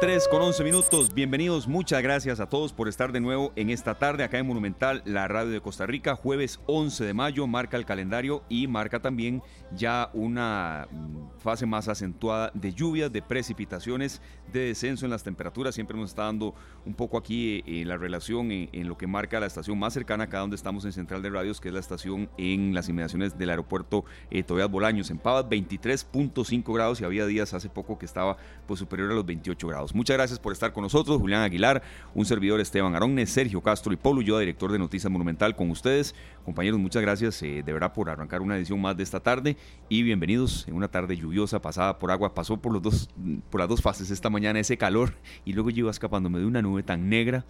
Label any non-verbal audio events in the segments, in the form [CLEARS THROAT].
3 con 11 minutos, bienvenidos, muchas gracias a todos por estar de nuevo en esta tarde acá en Monumental, la radio de Costa Rica, jueves 11 de mayo, marca el calendario y marca también ya una mm, fase más acentuada de lluvias, de precipitaciones, de descenso en las temperaturas, siempre nos está dando un poco aquí eh, la relación en, lo que marca la estación más cercana acá donde estamos en Central de Radios, que es la estación en las inmediaciones del aeropuerto eh, Tobias Bolaños, en Pavas 23.5 grados y había días hace poco que estaba pues superior a los 28 grados. Muchas gracias por estar con nosotros, Julián Aguilar, un servidor Esteban Aronne, Sergio Castro y Polo yo, director de Noticias Monumental, con ustedes. Compañeros, muchas gracias eh, de verdad por arrancar una edición más de esta tarde y bienvenidos en una tarde lluviosa, pasada por agua, pasó por, los dos, por las dos fases esta mañana, ese calor y luego yo iba escapándome de una nube tan negra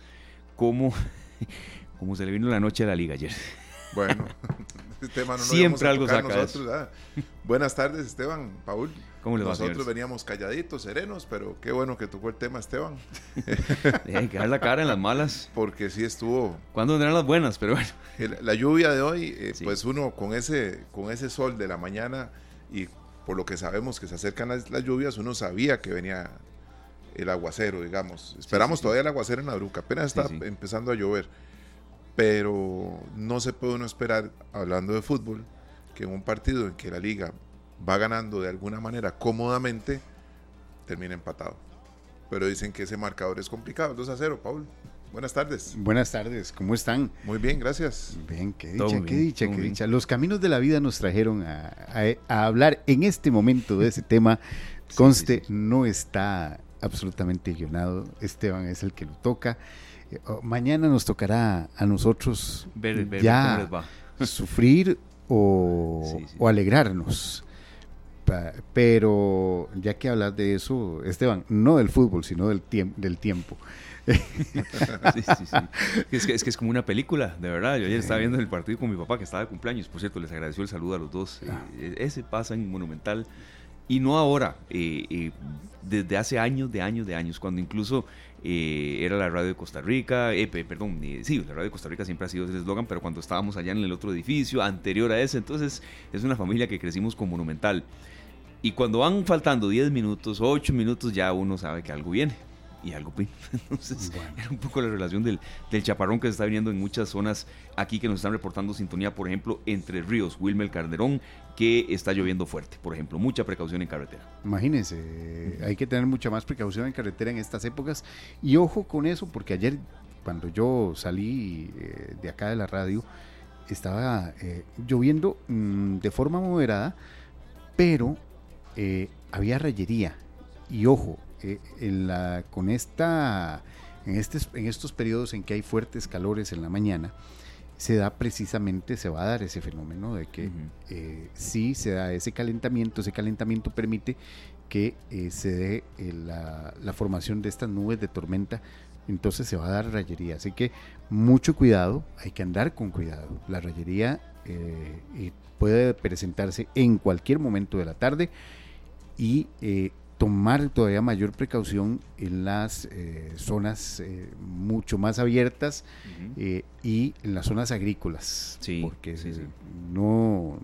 como, [LAUGHS] como se le vino la noche a la liga ayer. Bueno, [LAUGHS] Esteban, no siempre algo saca Buenas tardes, Esteban, Paul. Nosotros veníamos calladitos, serenos, pero qué bueno que tocó el tema, Esteban. [LAUGHS] Hay que dar la cara en las malas. Porque sí estuvo. ¿Cuándo vendrán las buenas? Pero bueno. La lluvia de hoy, eh, pues uno con ese, con ese sol de la mañana y por lo que sabemos que se acercan las, lluvias, uno sabía que venía el aguacero, digamos. Esperamos todavía el aguacero en la bruca, apenas está empezando a llover. Pero no se puede uno esperar, hablando de fútbol, que en un partido en que la liga va ganando de alguna manera cómodamente, termina empatado. Pero dicen que ese marcador es complicado, 2 a 0, Paul. Buenas tardes. Buenas tardes, ¿cómo están? Muy bien, gracias. Bien, qué dicha, qué dicha, qué dicha. Los caminos de la vida nos trajeron a, hablar en este momento de ese tema. Conste, no está absolutamente guionado. Esteban es el que lo toca. Eh, oh, mañana nos tocará a nosotros ya sufrir o, o alegrarnos pero ya que hablas de eso, Esteban, no del fútbol, sino del, del tiempo. [LAUGHS] Es, que, es, como una película, de verdad. Yo ayer estaba viendo el partido con mi papá que estaba de cumpleaños. Por cierto, les agradeció el saludo a los dos. Ah. Eh, ese pasa en Monumental. Y no ahora, eh, eh, desde hace años, de años, de años, cuando incluso era la radio de Costa Rica, perdón, sí, la radio de Costa Rica siempre ha sido ese eslogan, pero cuando estábamos allá en el otro edificio, anterior a ese, entonces es una familia que crecimos con Monumental. Y cuando van faltando 10 minutos, 8 minutos, ya uno sabe que algo viene. Y algo viene. [LAUGHS] Entonces, era un poco la relación del, del, chaparrón que se está viniendo en muchas zonas aquí que nos están reportando sintonía, por ejemplo, entre ríos, Wilmer Calderón, que está lloviendo fuerte, por ejemplo. Mucha precaución en carretera. Imagínense, hay que tener mucha más precaución en carretera en estas épocas. Y ojo con eso, porque ayer, cuando yo salí eh, de acá de la radio, estaba eh, lloviendo mm, de forma moderada, pero eh, había rayería. Y ojo, eh, en la, con esta, en, este, en estos periodos en que hay fuertes calores en la mañana, se da precisamente, se va a dar ese fenómeno de que eh, si se da ese calentamiento, ese calentamiento permite que se dé la, la, formación de estas nubes de tormenta, entonces se va a dar rayería. Así que mucho cuidado, hay que andar con cuidado. La rayería puede presentarse en cualquier momento de la tarde y eh, tomar todavía mayor precaución en las eh, zonas eh, mucho más abiertas y en las zonas agrícolas. porque no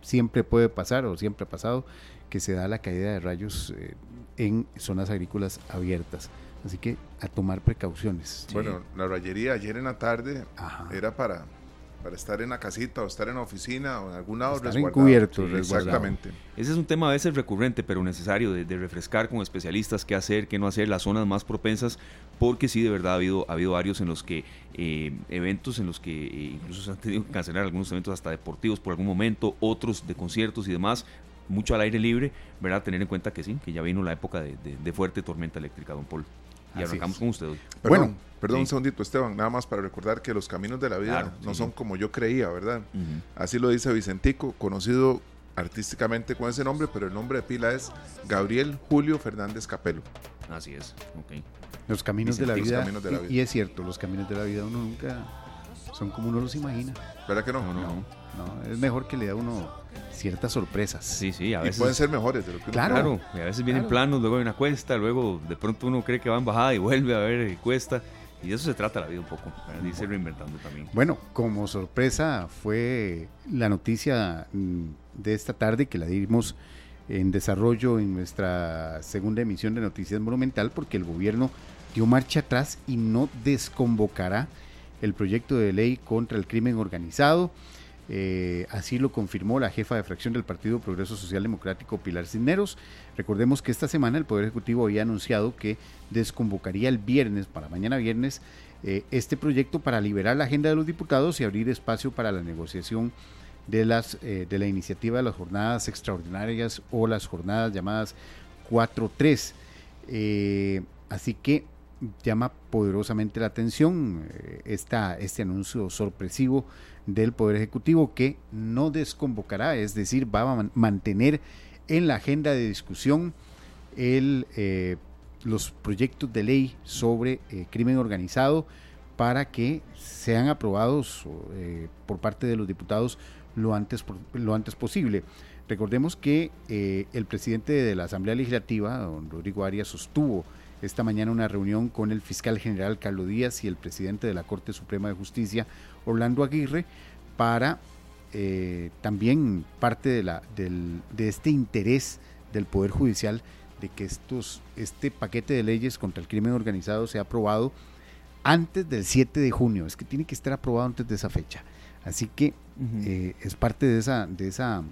siempre puede pasar o siempre ha pasado que se da la caída de rayos en zonas agrícolas abiertas. Así que a tomar precauciones. Bueno, la rayería ayer en la tarde era para para estar en la casita o estar en la oficina o en algún lado estar encubierto, exactamente. Ese es un tema a veces recurrente, pero necesario de, refrescar con especialistas qué hacer, qué no hacer, las zonas más propensas, porque sí, de verdad ha habido, ha habido varios en los que, eh, eventos en los que eh, incluso se han tenido que cancelar algunos eventos hasta deportivos por algún momento, otros de conciertos y demás, mucho al aire libre, ¿verdad? Tener en cuenta que sí, que ya vino la época de, de fuerte tormenta eléctrica, don Paul. Y arrancamos con usted hoy. bueno, perdón un segundito, Esteban, nada más para recordar que los caminos de la vida no son como yo creía, ¿verdad? Así lo dice Vicentico, conocido artísticamente con ese nombre, pero el nombre de pila es Gabriel Julio Fernández Capelo. Así es, ok. Los caminos, de la, vida, Y, es cierto, los caminos de la vida uno nunca son como uno los imagina. ¿Verdad que no? No, no. No es mejor que le da uno ciertas sorpresas. Sí, sí, a veces. pueden ser mejores de lo que claro, claro, y a veces vienen planos, luego hay una cuesta, luego de pronto uno cree que va en bajada y vuelve a ver cuesta. Y de eso se trata la vida un poco, dice reinventando también. Bueno, como sorpresa fue la noticia mm, de esta tarde que la dimos en desarrollo en nuestra segunda emisión de Noticias Monumental porque el gobierno dio marcha atrás y no desconvocará el proyecto de ley contra el crimen organizado. Eh, así lo confirmó la jefa de fracción del Partido Progreso Social Democrático, Pilar Cisneros. Recordemos que esta semana el Poder Ejecutivo había anunciado que desconvocaría el viernes, para mañana viernes, eh, este proyecto para liberar la agenda de los diputados y abrir espacio para la negociación de, las, eh, de la iniciativa de las jornadas extraordinarias o las jornadas llamadas 4-3. así que llama poderosamente la atención eh, este anuncio sorpresivo del Poder Ejecutivo que no desconvocará, es decir, va a mantener en la agenda de discusión el, eh, los proyectos de ley sobre eh, crimen organizado para que sean aprobados por parte de los diputados lo antes, lo antes posible. Recordemos que el presidente de la Asamblea Legislativa, don Rodrigo Arias, sostuvo esta mañana una reunión con el fiscal general Carlos Díaz y el presidente de la Corte Suprema de Justicia, Orlando Aguirre, para eh, también parte de, la, de este interés del Poder Judicial de que estos, este paquete de leyes contra el crimen organizado sea aprobado antes del 7 de junio. Es que tiene que estar aprobado antes de esa fecha. Así que eh, es parte de esa, de esa,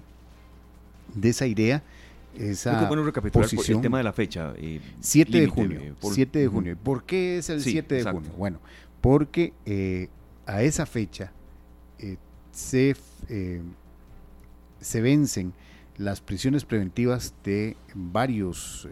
de esa idea esa bueno recapitular el tema de la fecha. 7 eh, de junio. 7 de junio. ¿Por qué es el 7 de junio? Bueno, porque eh, a esa fecha eh, se, se vencen las prisiones preventivas de varios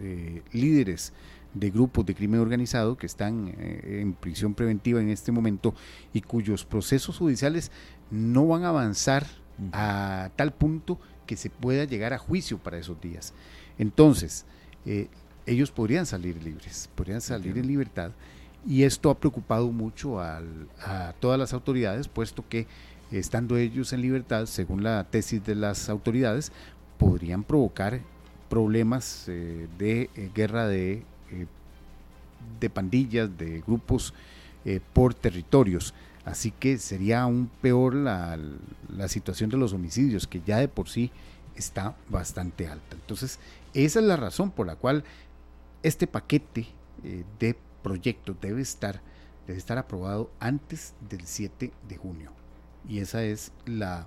líderes de grupos de crimen organizado que están en prisión preventiva en este momento y cuyos procesos judiciales no van a avanzar a tal punto que se pueda llegar a juicio para esos días. Entonces, eh, ellos podrían salir libres, podrían salir en libertad y esto ha preocupado mucho a todas las autoridades, puesto que estando ellos en libertad, según la tesis de las autoridades, podrían provocar problemas eh, de eh, guerra de, de pandillas, de grupos por territorios. Así que sería aún peor la, situación de los homicidios, que ya de por sí está bastante alta. Entonces, esa es la razón por la cual este paquete eh, de proyectos debe estar, debe estar aprobado antes del 7 de junio. Y esa es la,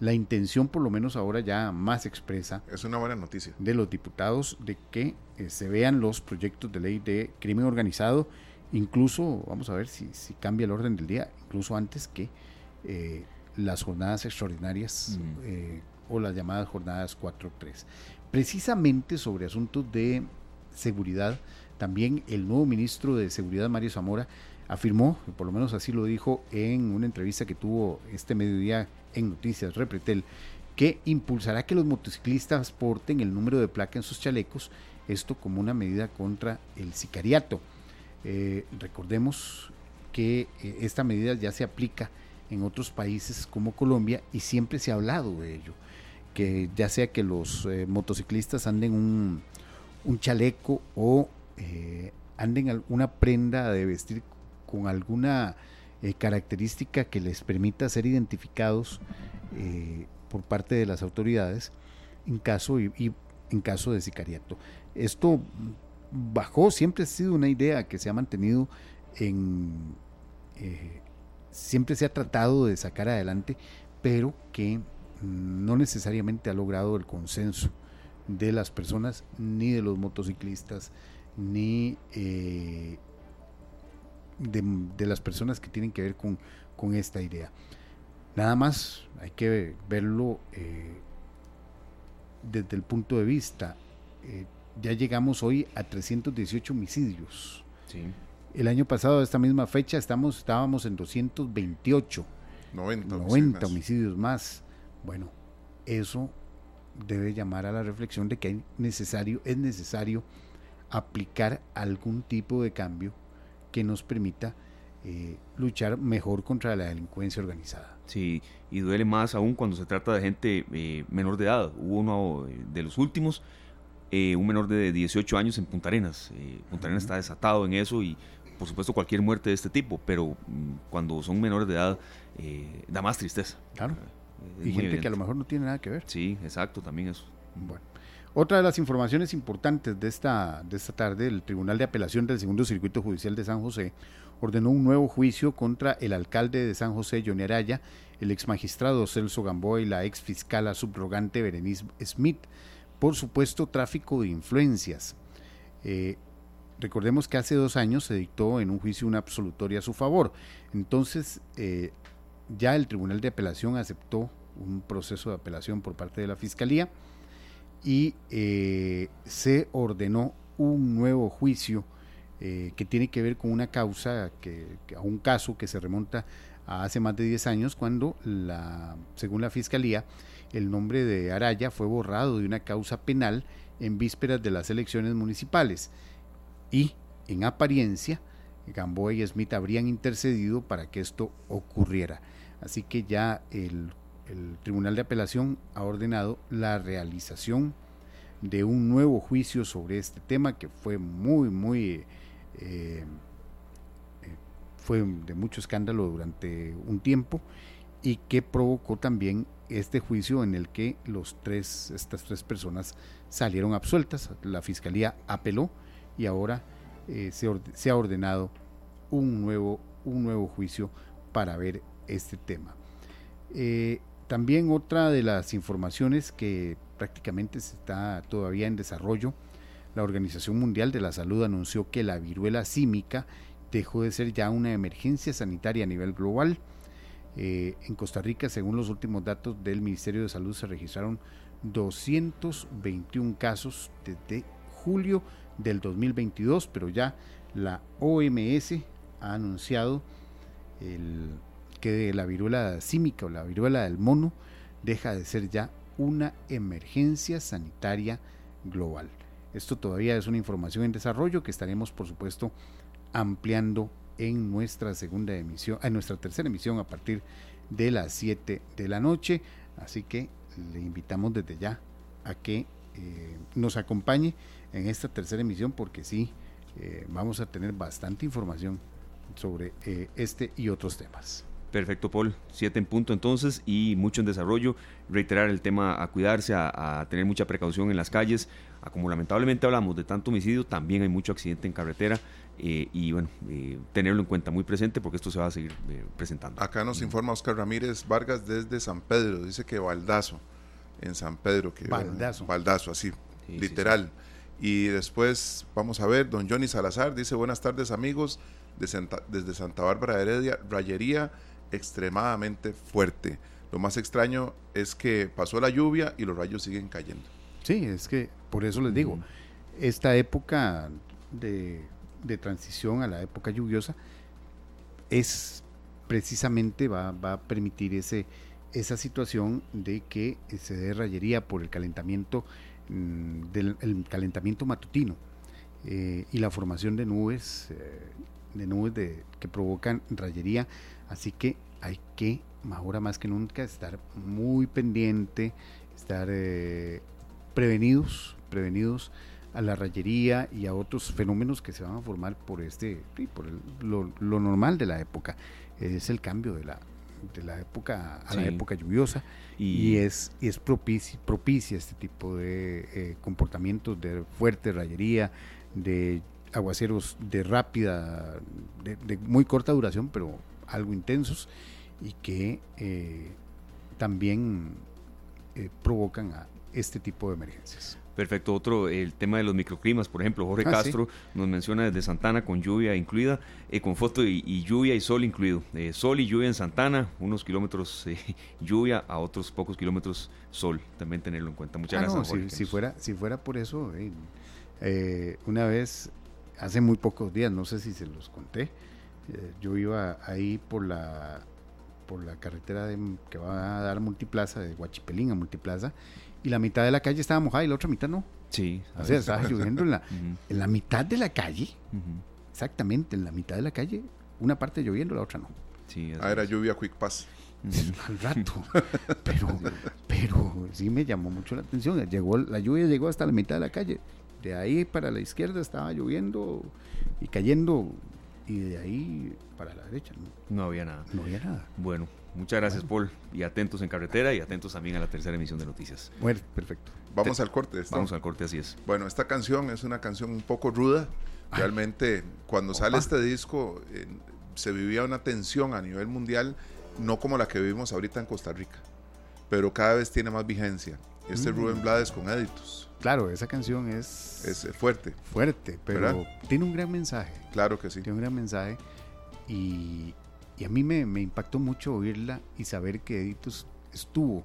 intención, por lo menos ahora ya más expresa. Es una buena noticia. De los diputados de que eh, se vean los proyectos de ley de crimen organizado incluso, vamos a ver si, cambia el orden del día, incluso antes que eh, las jornadas extraordinarias eh, o las llamadas jornadas 4-3. Precisamente sobre asuntos de seguridad, también el nuevo ministro de Seguridad, Mario Zamora, afirmó, por lo menos así lo dijo en una entrevista que tuvo este mediodía en Noticias Repretel, que impulsará que los motociclistas porten el número de placa en sus chalecos, esto como una medida contra el sicariato. Eh, recordemos que eh, esta medida ya se aplica en otros países como Colombia y siempre se ha hablado de ello, que ya sea que los eh, motociclistas anden un, un chaleco o anden una prenda de vestir con alguna característica que les permita ser identificados por parte de las autoridades en caso y en caso de sicariato. Esto bajó, siempre ha sido una idea que se ha mantenido en... Eh, siempre se ha tratado de sacar adelante, pero que no necesariamente ha logrado el consenso de las personas, ni de los motociclistas, ni eh, de, las personas que tienen que ver con, esta idea. Nada más hay que verlo eh, desde el punto de vista ya llegamos hoy a 318 homicidios. El año pasado, a esta misma fecha, estamos, estábamos en 228. 90, 90 homicidios más. Bueno, eso debe llamar a la reflexión de que necesario, es necesario aplicar algún tipo de cambio que nos permita eh, luchar mejor contra la delincuencia organizada. Sí, y duele más aún cuando se trata de gente eh, menor de edad. Hubo uno eh, de los últimos eh, un menor de 18 años en Punta Arenas. Eh, Punta Arenas está desatado en eso y por supuesto, cualquier muerte de este tipo, pero mm, cuando son menores de edad, eh, da más tristeza. Claro. y gente que a lo mejor no tiene nada que ver. Sí, exacto, también eso. Bueno. Otra de las informaciones importantes de esta, de esta tarde, el Tribunal de Apelación del Segundo Circuito Judicial de San José ordenó un nuevo juicio contra el alcalde de San José, Johnny Araya, el ex magistrado Celso Gamboa y la ex fiscala subrogante Berenice Smith por supuesto tráfico de influencias. Eh, recordemos que hace dos años se dictó en un juicio una absolutoria a su favor. Entonces, eh, ya el Tribunal de Apelación aceptó un proceso de apelación por parte de la Fiscalía y eh, se ordenó un nuevo juicio que tiene que ver con una causa, que, a un caso que se remonta a hace más de 10 años, cuando, la, según la Fiscalía, el nombre de Araya fue borrado de una causa penal en vísperas de las elecciones municipales y, en apariencia, Gamboa y Smith habrían intercedido para que esto ocurriera. Así que ya el, Tribunal de Apelación ha ordenado la realización de un nuevo juicio sobre este tema que fue muy, muy... Eh, eh, fue de mucho escándalo durante un tiempo y que provocó también este juicio en el que los tres, estas tres personas salieron absueltas. La fiscalía apeló y ahora eh, se, ha ordenado un nuevo, un nuevo juicio para ver este tema. También otra de las informaciones que prácticamente está todavía en desarrollo, la Organización Mundial de la Salud anunció que la viruela símica dejó de ser ya una emergencia sanitaria a nivel global. Eh, en Costa Rica, según los últimos datos del Ministerio de Salud, se registraron 221 casos desde julio del 2022, pero ya la OMS ha anunciado que la viruela símica o la viruela del mono deja de ser ya una emergencia sanitaria global. Esto todavía es una información en desarrollo que estaremos, por supuesto, ampliando en nuestra segunda emisión, en nuestra tercera emisión a partir de las 7 de la noche. Así que le invitamos desde ya a que eh, nos acompañe en esta tercera emisión porque sí, eh, vamos a tener bastante información sobre eh, este y otros temas. Perfecto, Paul. Siete en punto entonces y mucho en desarrollo. Reiterar el tema a cuidarse, a, tener mucha precaución en las calles. como lamentablemente hablamos de tanto homicidio, también hay mucho accidente en carretera. Eh, y bueno, eh, tenerlo en cuenta muy presente porque esto se va a seguir eh, presentando. Acá nos informa Oscar Ramírez Vargas desde San Pedro, dice que Baldazo, en San Pedro. Que, Baldazo. Baldazo, así, literal. Y después vamos a ver, don Johnny Salazar dice buenas tardes amigos, desde Santa Bárbara Heredia, rayería extremadamente fuerte. Lo más extraño es que pasó la lluvia y los rayos siguen cayendo. Sí, es que por eso les digo, esta época de de transición a la época lluviosa es precisamente va, a permitir ese, esa situación de que se dé rayería por el calentamiento mm, del calentamiento matutino eh, y la formación de nubes eh, de nubes de, que provocan rayería así que hay que ahora más que nunca estar muy pendiente estar eh, prevenidos prevenidos a la rayería y a otros fenómenos que se van a formar por este por lo, normal de la época. Es el cambio de la de la época a la época lluviosa y, es es propicia, propicia este tipo de eh, comportamientos de fuerte rayería de aguaceros de rápida de, muy corta duración pero algo intensos y que eh, también eh, provocan a este tipo de emergencias Perfecto. Otro, el tema de los microclimas, por ejemplo, Jorge ah, Castro nos menciona desde Santana con lluvia incluida, eh, con foto y, lluvia y sol incluido. Eh, sol y lluvia en Santana, unos kilómetros [LAUGHS] eh, lluvia, a otros pocos kilómetros sol. También tenerlo en cuenta. Muchas ah, gracias. si, fuera, si fuera por eso, una vez, hace muy pocos días, no sé si se los conté, yo iba ahí por la por la carretera de, que va a dar Multiplaza, de Huachipelín a Multiplaza, y la mitad de la calle estaba mojada y la otra mitad no. Sí. O sea, estaba lloviendo en la, [LAUGHS] en la mitad de la calle, exactamente, en la mitad de la calle, una parte lloviendo, la otra no. Sí, ah, era lluvia quick pass. Al rato. [LAUGHS] pero, pero sí me llamó mucho la atención. Llegó, la lluvia llegó hasta la mitad de la calle. De ahí para la izquierda estaba lloviendo y cayendo y de ahí para la derecha. No, había nada. No había nada. Bueno, muchas gracias, Paul. Y atentos en carretera y atentos también a la tercera emisión de noticias. Bueno, perfecto. Vamos al corte. Vamos al corte, así es. Bueno, esta canción es una canción un poco ruda. Realmente, cuando sale este disco, se vivía una tensión a nivel mundial, no como la que vivimos ahorita en Costa Rica, pero cada vez tiene más vigencia. Este mm. Rubén Blades con Editus. Claro, esa canción es... Es fuerte. Fuerte, pero tiene un gran mensaje. Claro que sí. Tiene un gran mensaje y, a mí me, impactó mucho oírla y saber que Editus estuvo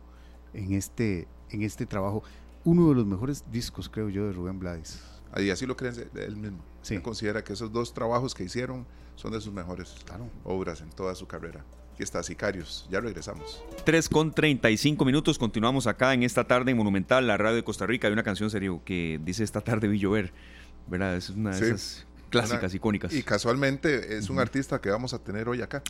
en este, en este trabajo. Uno de los mejores discos, creo yo, de Rubén Blades. Y así lo creen él mismo. Sí. considera que esos dos trabajos que hicieron son de sus mejores obras en toda su carrera. Aquí está Sicarios. Ya regresamos. 3 con 35 minutos. Continuamos acá en esta tarde en Monumental, la radio de Costa Rica. Hay una canción serio que dice esta tarde vi llover. ¿Verdad? Es una de esas clásicas, icónicas. Y casualmente es un artista que vamos a tener hoy acá.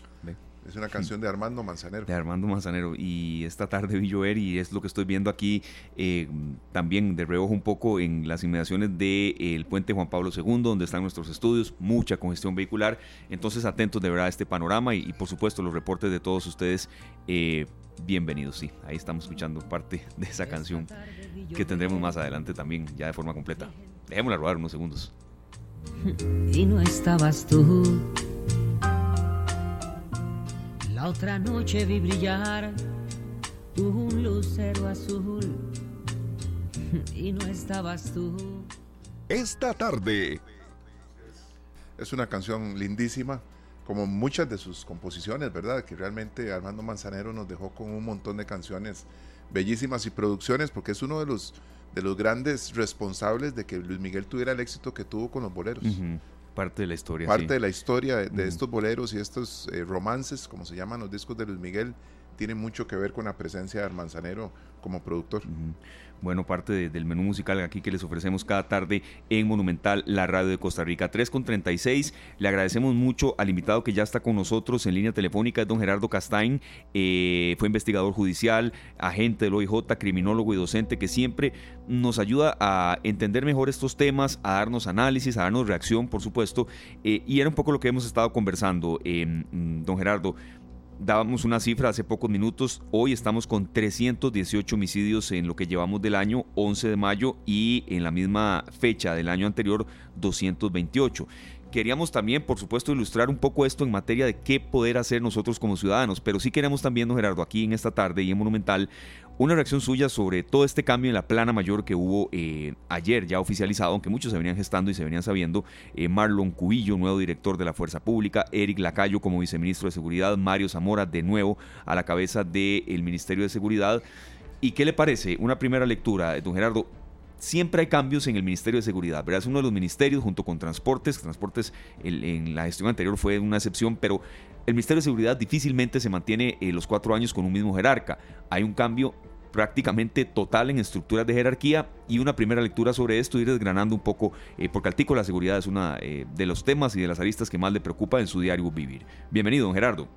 Es una canción de Armando Manzanero. De Armando Manzanero. Y esta tarde vi llover y es lo que estoy viendo aquí eh, también de reojo un poco en las inmediaciones del puente Juan Pablo II, donde están nuestros estudios, mucha congestión vehicular. Entonces atentos de verdad a este panorama y, por supuesto los reportes de todos ustedes. Eh, bienvenidos, sí. Ahí estamos escuchando parte de esa canción que tendremos más adelante también, ya de forma completa. Dejémosla rodar unos segundos. [LAUGHS] Y no estabas tú otra noche vi brillar un lucero azul y no estabas tú. Esta tarde. Es una canción lindísima, como muchas de sus composiciones, ¿verdad? Que realmente Armando Manzanero nos dejó con un montón de canciones bellísimas y producciones, porque es uno de los, de los grandes responsables de que Luis Miguel tuviera el éxito que tuvo con los boleros. Parte de la historia. Parte de la historia de, estos boleros y estos eh, romances, como se llaman los discos de Luis Miguel, tiene mucho que ver con la presencia de Armanzanero como productor bueno, parte del menú musical aquí que les ofrecemos cada tarde en Monumental, la radio de Costa Rica. 3 con 36. Le agradecemos mucho al invitado que ya está con nosotros en línea telefónica, es don Gerardo Castain. Eh, fue investigador judicial, agente del OIJ, criminólogo y docente que siempre nos ayuda a entender mejor estos temas, a darnos análisis, a darnos reacción, por supuesto. Eh, y era un poco lo que hemos estado conversando, eh, don Gerardo dábamos una cifra hace pocos minutos, hoy estamos con 318 homicidios en lo que llevamos del año 11 de mayo y en la misma fecha del año anterior 228. Queríamos también, por supuesto, ilustrar un poco esto en materia de qué poder hacer nosotros como ciudadanos, pero sí queremos también, don Gerardo, aquí en esta tarde y en Monumental, una reacción suya sobre todo este cambio en la plana mayor que hubo eh, ayer, ya oficializado, aunque muchos se venían gestando y se venían sabiendo. Eh, Marlon Cubillo, nuevo director de la Fuerza Pública, Eric Lacayo como viceministro de Seguridad, Mario Zamora de nuevo a la cabeza del Ministerio de Seguridad. ¿Y qué le parece? Una primera lectura, don Gerardo siempre hay cambios en el Ministerio de Seguridad, ¿verdad? Es uno de los ministerios junto con Transportes, Transportes en la gestión anterior fue una excepción, pero el Ministerio de Seguridad difícilmente se mantiene eh, los cuatro años con un mismo jerarca. Hay un cambio prácticamente total en estructuras de jerarquía y una primera lectura sobre esto, ir desgranando un poco, eh, porque al tico la seguridad es una eh, de los temas y de las aristas que más le preocupa en su diario vivir. Bienvenido, don Gerardo.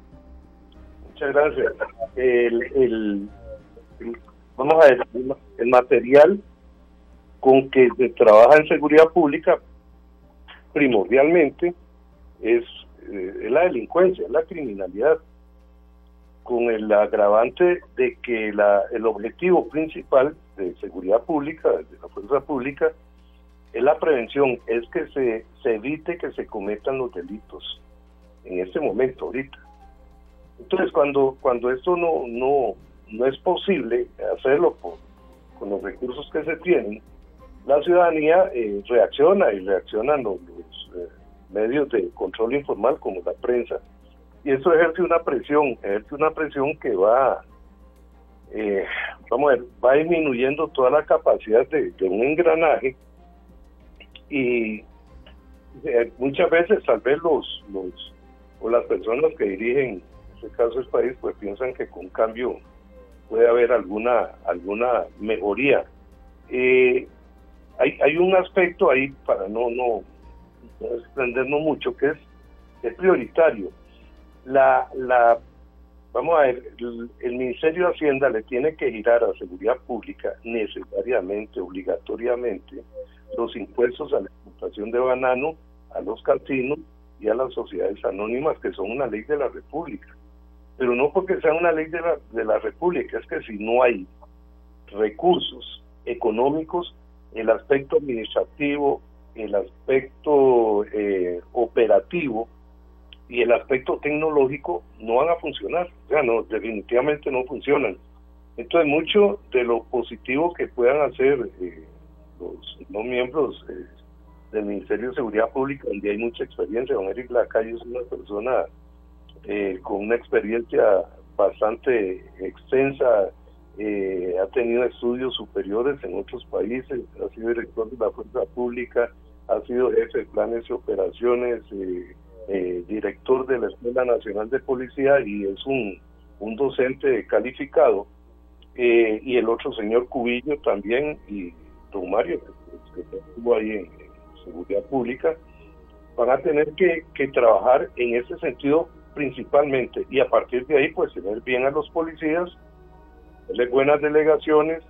Muchas gracias. Vamos a decir, el material con que se trabaja en seguridad pública primordialmente es, eh, la delincuencia, la criminalidad, con el agravante de que la, el objetivo principal de seguridad pública, de la fuerza pública, es la prevención, es que se, se evite que se cometan los delitos en este momento, ahorita. Entonces, cuando, cuando esto no, no, no es posible hacerlo con los recursos que se tienen, la ciudadanía eh, reacciona y reaccionan los, eh, medios de control informal como la prensa. Y eso ejerce una presión, ejerce una presión que va, eh, vamos a ver, va disminuyendo toda la capacidad de, un engranaje y muchas veces tal vez los, los o las personas que dirigen en este caso el país pues piensan que con cambio puede haber alguna alguna mejoría. Eh, hay, hay un aspecto ahí, para no, no, extendernos mucho, que es, es prioritario. La, la, vamos a ver, el, Ministerio de Hacienda le tiene que girar a Seguridad Pública necesariamente, obligatoriamente, los impuestos a la exportación de banano, a los casinos y a las sociedades anónimas, que son una ley de la República. Pero no porque sea una ley de la, de la República, es que si no hay recursos económicos, el aspecto administrativo, el aspecto eh, operativo y el aspecto tecnológico no van a funcionar. O sea, no, definitivamente no funcionan. Entonces, mucho de lo positivo que puedan hacer eh, los no miembros eh, del Ministerio de Seguridad Pública, donde hay mucha experiencia, don Eric Lacayo es una persona con una experiencia bastante extensa eh, ha tenido estudios superiores en otros países, ha sido director de la Fuerza Pública, ha sido jefe de planes y operaciones, eh, eh, director de la Escuela Nacional de Policía y es un, un docente calificado. y el otro señor Cubillo también, y don Mario, que, estuvo ahí en, Seguridad Pública, van a tener que, que trabajar en ese sentido principalmente y a partir de ahí pues tener bien a los policías buenas delegaciones,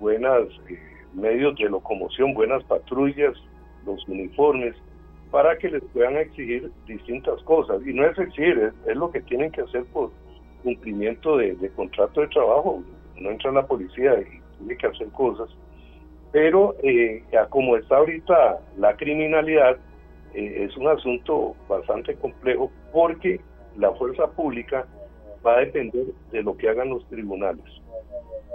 buenos eh, medios de locomoción, buenas patrullas, los uniformes, para que les puedan exigir distintas cosas. Y no es exigir, es, lo que tienen que hacer por cumplimiento de, contrato de trabajo. No entra la policía y tiene que hacer cosas. Pero eh, como está ahorita la criminalidad, eh, es un asunto bastante complejo porque la fuerza pública va a depender de lo que hagan los tribunales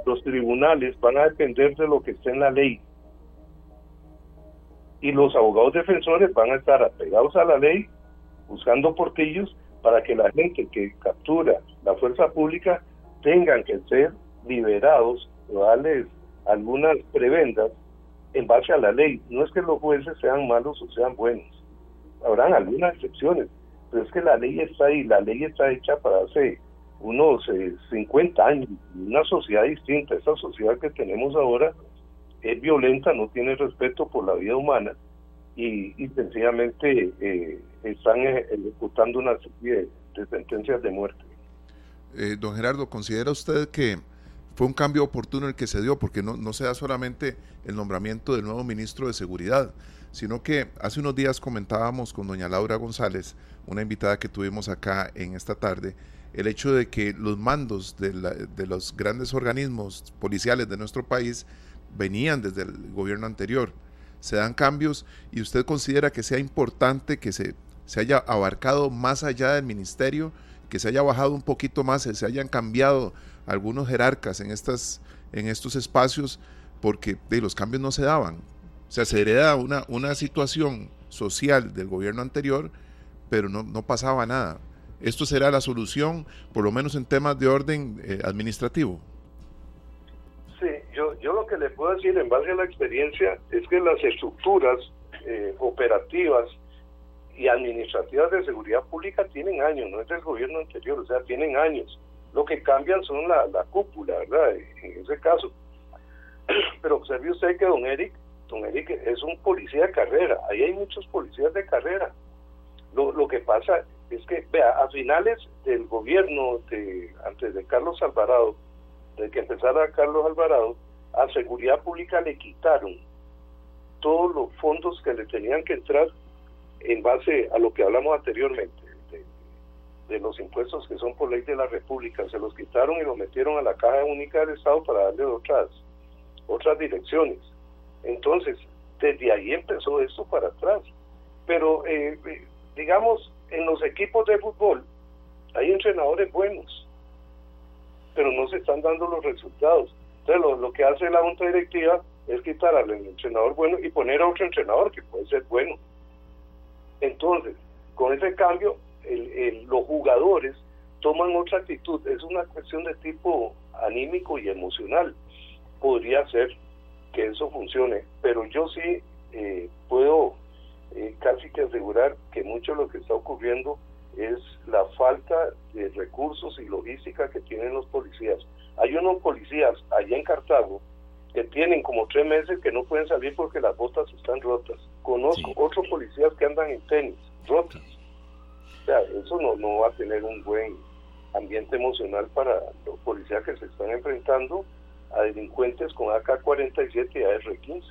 los tribunales van a depender de lo que esté en la ley. Y los abogados defensores van a estar apegados a la ley, buscando portillos para que la gente que captura la fuerza pública tengan que ser liberados o darles algunas prebendas en base a la ley. No es que los jueces sean malos o sean buenos, habrán algunas excepciones, pero es que la ley está ahí, la ley está hecha para hacer unos 50 eh, años, una sociedad distinta. Esta sociedad que tenemos ahora es violenta, no tiene respeto por la vida humana y, sencillamente eh, están ejecutando una serie de, sentencias de muerte. Eh, don Gerardo, ¿considera usted que fue un cambio oportuno el que se dio? Porque no, no se da solamente el nombramiento del nuevo ministro de Seguridad, sino que hace unos días comentábamos con doña Laura González, una invitada que tuvimos acá en esta tarde, el hecho de que los mandos de, los grandes organismos policiales de nuestro país venían desde el gobierno anterior. Se dan cambios y usted considera que sea importante que se, se haya abarcado más allá del ministerio, que se haya bajado un poquito más, se hayan cambiado algunos jerarcas en, estas, en estos espacios, porque de, los cambios no se daban. O sea, se hereda una, una situación social del gobierno anterior, pero no, no pasaba nada. ¿Esto será la solución, por lo menos en temas de orden eh, administrativo? Le puedo decir en base a la experiencia es que las estructuras eh, operativas y administrativas de seguridad pública tienen años, no es del gobierno anterior, o sea, tienen años. Lo que cambian son la, la cúpula, ¿verdad? En ese caso. [CLEARS THROAT] Pero observe usted que don Eric, don Eric es un policía de carrera, ahí hay muchos policías de carrera. Lo, lo que pasa es que, vea, a finales del gobierno de antes de Carlos Alvarado, de que empezara Carlos Alvarado, a Seguridad Pública le quitaron todos los fondos que le tenían que entrar en base a lo que hablamos anteriormente, de, los impuestos que son por ley de la República, se los quitaron y los metieron a la Caja Única del Estado para darle otras, otras direcciones. Entonces, desde ahí empezó esto para atrás. Pero, eh, eh digamos, en los equipos de fútbol hay entrenadores buenos, pero no se están dando los resultados. Entonces, lo, que hace la junta directiva es quitar al entrenador bueno y poner a otro entrenador que puede ser bueno. Entonces, con ese cambio, los jugadores toman otra actitud. Es una cuestión de tipo anímico y emocional. Podría ser que eso funcione, pero yo sí eh, puedo eh, casi que asegurar que mucho de lo que está ocurriendo es la falta de recursos y logística que tienen los policías. Hay unos policías allá en Cartago que tienen como tres meses que no pueden salir porque las botas están rotas. Conozco otros policías que andan en tenis, rotas. O sea, eso no, no va a tener un buen ambiente emocional para los policías que se están enfrentando a delincuentes con AK-47 y AR-15.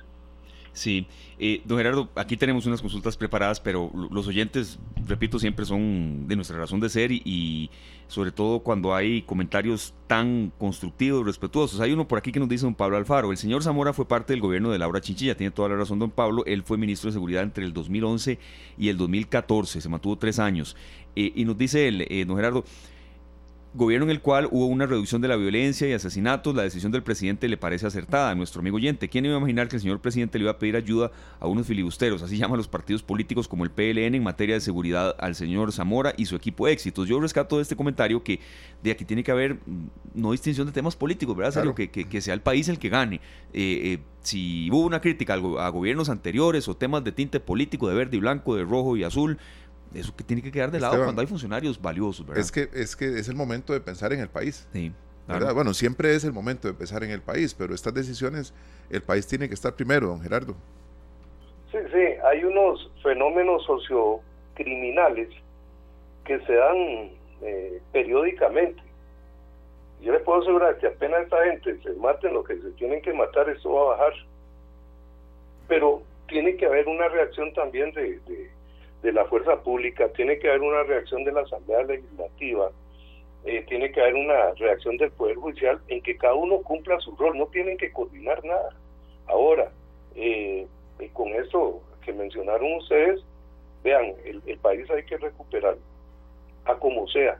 Sí, eh, don Gerardo, aquí tenemos unas consultas preparadas, pero los oyentes, repito, siempre son de nuestra razón de ser y, sobre todo cuando hay comentarios tan constructivos, respetuosos. Hay uno por aquí que nos dice don Pablo Alfaro, el señor Zamora fue parte del gobierno de Laura Chinchilla, tiene toda la razón don Pablo, él fue ministro de Seguridad entre el 2011 y el 2014, se mantuvo tres años. Eh, y nos dice él, eh, don Gerardo, gobierno en el cual hubo una reducción de la violencia y asesinatos, la decisión del presidente le parece acertada a nuestro amigo oyente. ¿Quién iba a imaginar que el señor presidente le iba a pedir ayuda a unos filibusteros, así llaman los partidos políticos como el PLN en materia de seguridad al señor Zamora y su equipo de éxitos? Yo rescato de este comentario que de aquí tiene que haber mm, no distinción de temas políticos, ¿verdad? Que, sea el país el que gane. Eh, eh, si hubo una crítica a gobiernos anteriores o temas de tinte político de verde y blanco, de rojo y azul, eso que tiene que quedar de lado cuando hay funcionarios valiosos, ¿verdad? Es que, es que es el momento de pensar en el país. Sí. Bueno, siempre es el momento de pensar en el país, pero estas decisiones, el país tiene que estar primero, don Gerardo. Sí, sí, hay unos fenómenos sociocriminales que se dan eh, periódicamente. Yo les puedo asegurar que apenas esta gente se maten lo que se tienen que matar, esto va a bajar. Pero tiene que haber una reacción también de de la fuerza pública, tiene que haber una reacción de la Asamblea Legislativa, eh, tiene que haber una reacción del Poder Judicial en que cada uno cumpla su rol, no tienen que coordinar nada. Ahora, eh, con eso que mencionaron ustedes, vean, el, el país hay que recuperarlo, a como sea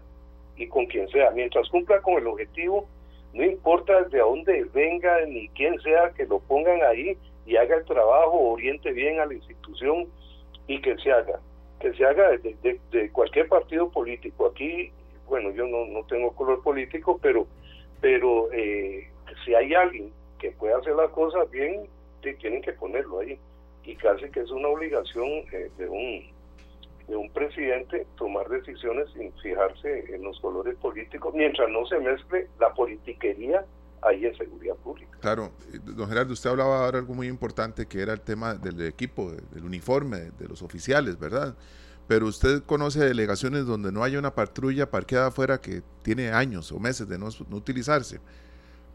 y con quien sea, mientras cumpla con el objetivo, no importa de dónde venga ni quién sea que lo pongan ahí y haga el trabajo, oriente bien a la institución y que se haga, que se haga de, cualquier partido político. Aquí, bueno, yo no, no tengo color político, pero, pero eh, si hay alguien que pueda hacer las cosas bien, tienen que ponerlo ahí. Y casi que es una obligación eh, de un de un presidente tomar decisiones sin fijarse en los colores políticos, mientras no se mezcle la politiquería ahí en seguridad pública. Claro, don Gerardo, usted hablaba ahora algo muy importante que era el tema del equipo, del uniforme, de los oficiales, ¿verdad? Pero usted conoce delegaciones donde no hay una patrulla parqueada afuera que tiene años o meses de no, utilizarse,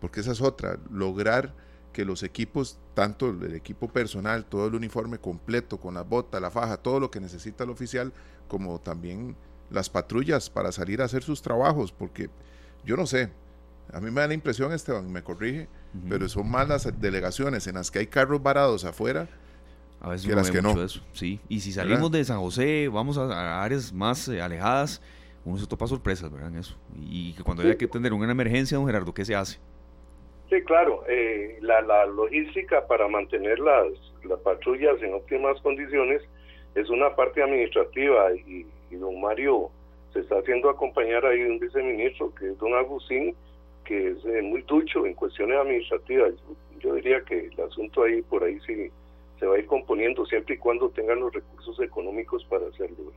porque esa es otra, lograr que los equipos, tanto el equipo personal, todo el uniforme completo, con la bota, la faja, todo lo que necesita el oficial, como también las patrullas para salir a hacer sus trabajos, porque yo no sé, a mí me da la impresión, Esteban, me corrige, pero son más las delegaciones en las que hay carros varados afuera a veces que las que no. Eso, sí. Y si salimos de San José, vamos a, áreas más eh, alejadas, uno se topa sorpresas, ¿verdad? En eso. Y que cuando hay que tener una emergencia, don Gerardo, ¿qué se hace? Sí, claro. Eh, la, la, logística para mantener las, las patrullas en óptimas condiciones es una parte administrativa y, y don Mario se está haciendo acompañar ahí de un viceministro que es don Agustín que es eh, muy ducho en cuestiones administrativas. Yo diría que el asunto ahí por ahí sí se va a ir componiendo siempre y cuando tengan los recursos económicos para hacerlo.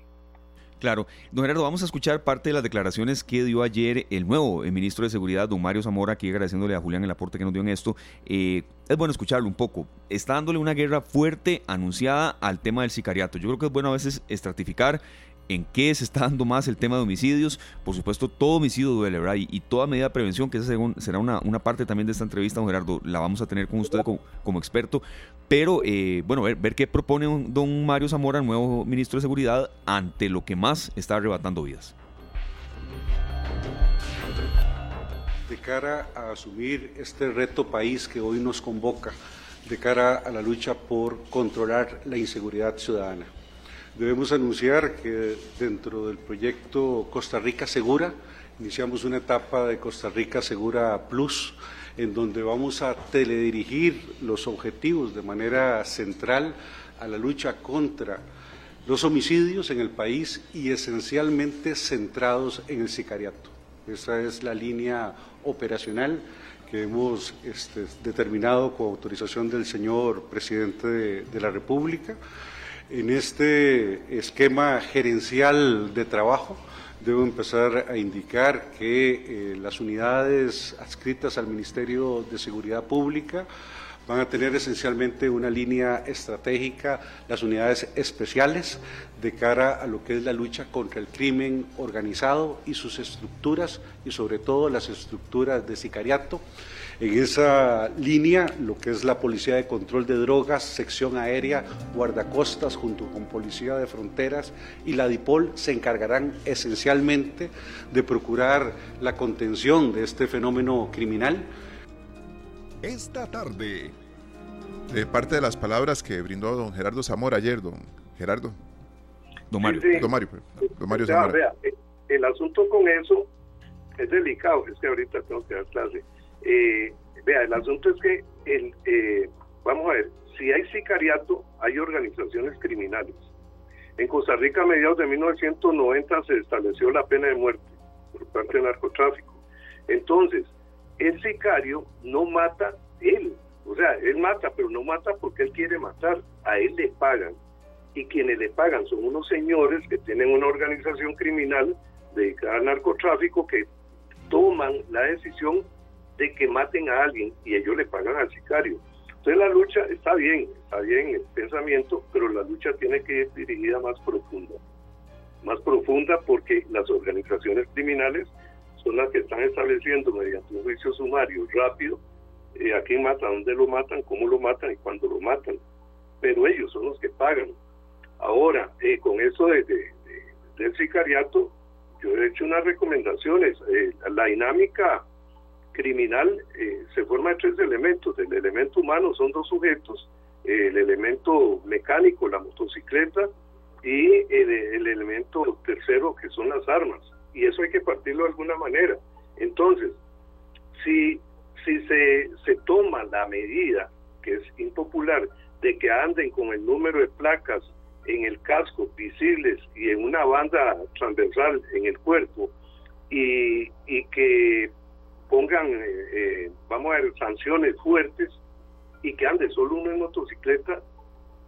Claro. Don Gerardo, vamos a escuchar parte de las declaraciones que dio ayer el nuevo ministro de Seguridad, don Mario Zamora, aquí agradeciéndole a Julián el aporte que nos dio en esto. Eh, es bueno escucharlo un poco. Está dándole una guerra fuerte anunciada al tema del sicariato. Yo creo que es bueno a veces estratificar en qué se está dando más el tema de homicidios. Por supuesto, todo homicidio duele, ¿verdad? Y, toda medida de prevención, que esa será una, una, parte también de esta entrevista, don Gerardo, la vamos a tener con usted como, experto. Pero, eh, bueno, ver, qué propone don Mario Zamora, nuevo ministro de Seguridad, ante lo que más está arrebatando vidas. De cara a asumir este reto país que hoy nos convoca, de cara a la lucha por controlar la inseguridad ciudadana. Debemos anunciar que dentro del proyecto Costa Rica Segura iniciamos una etapa de Costa Rica Segura Plus en donde vamos a teledirigir los objetivos de manera central a la lucha contra los homicidios en el país y esencialmente centrados en el sicariato. Esa es la línea operacional que hemos este, determinado con autorización del señor presidente de la República. En este esquema gerencial de trabajo, debo empezar a indicar que eh, las unidades adscritas al Ministerio de Seguridad Pública van a tener esencialmente una línea estratégica, las unidades especiales, de cara a lo que es la lucha contra el crimen organizado y sus estructuras, y sobre todo las estructuras de sicariato. En esa línea, lo que es la Policía de Control de Drogas, Sección Aérea, Guardacostas, junto con Policía de Fronteras y la DIPOL, se encargarán esencialmente de procurar la contención de este fenómeno criminal. Esta tarde. De parte de las palabras que brindó don Gerardo Zamora ayer, don Gerardo. Don Mario. Don Mario, don Mario Zamora. Vea, el asunto con eso es delicado, es que ahorita tengo que dar clase. Eh, vea, el asunto es que, el, eh, vamos a ver, si hay sicariato, hay organizaciones criminales. En Costa Rica a mediados de 1990 se estableció la pena de muerte por parte del narcotráfico. Entonces, el sicario no mata él, o sea, él mata, pero no mata porque él quiere matar, a él le pagan. Y quienes le pagan son unos señores que tienen una organización criminal dedicada al narcotráfico que toman la decisión de que maten a alguien y ellos le pagan al sicario. Entonces la lucha está bien, está bien el pensamiento, pero la lucha tiene que ir dirigida más profunda. Más profunda porque las organizaciones criminales son las que están estableciendo mediante un juicio sumario rápido eh, a quién matan, dónde lo matan, cómo lo matan y cuándo lo matan. Pero ellos son los que pagan. Ahora, eh, con eso de, del sicariato, yo he hecho unas recomendaciones. Eh, la dinámica criminal eh, se forma de tres elementos. El elemento humano son dos sujetos, el elemento mecánico, la motocicleta, y el, el, elemento tercero que son las armas. Y eso hay que partirlo de alguna manera. Entonces, si, si se, se toma la medida, que es impopular, de que anden con el número de placas en el casco visibles y en una banda transversal en el cuerpo y, y que pongan, eh, eh, vamos a ver, sanciones fuertes y que ande solo uno en motocicleta,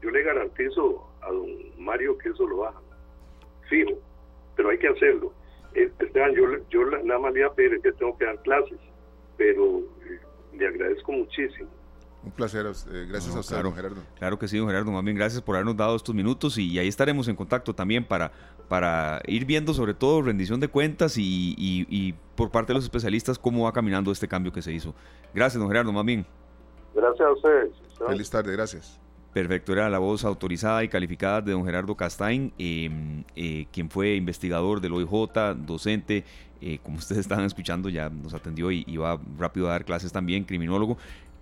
yo le garantizo a don Mario que eso lo baja. Fijo, pero hay que hacerlo. Eh, yo, yo nada más le voy a pedir que tengo que dar clases, pero le agradezco muchísimo. Un placer, gracias a usted, claro, don Gerardo. Claro que sí, don Gerardo. Más bien, gracias por habernos dado estos minutos y, ahí estaremos en contacto también para, para ir viendo, sobre todo, rendición de cuentas y, por parte de los especialistas cómo va caminando este cambio que se hizo. Gracias, don Gerardo, más bien. Gracias a ustedes. Feliz tarde, gracias. Perfecto, era la voz autorizada y calificada de don Gerardo Castain, em, eh, quien fue investigador del OIJ, docente, eh, como ustedes estaban escuchando, ya nos atendió y, y va rápido a dar clases también, criminólogo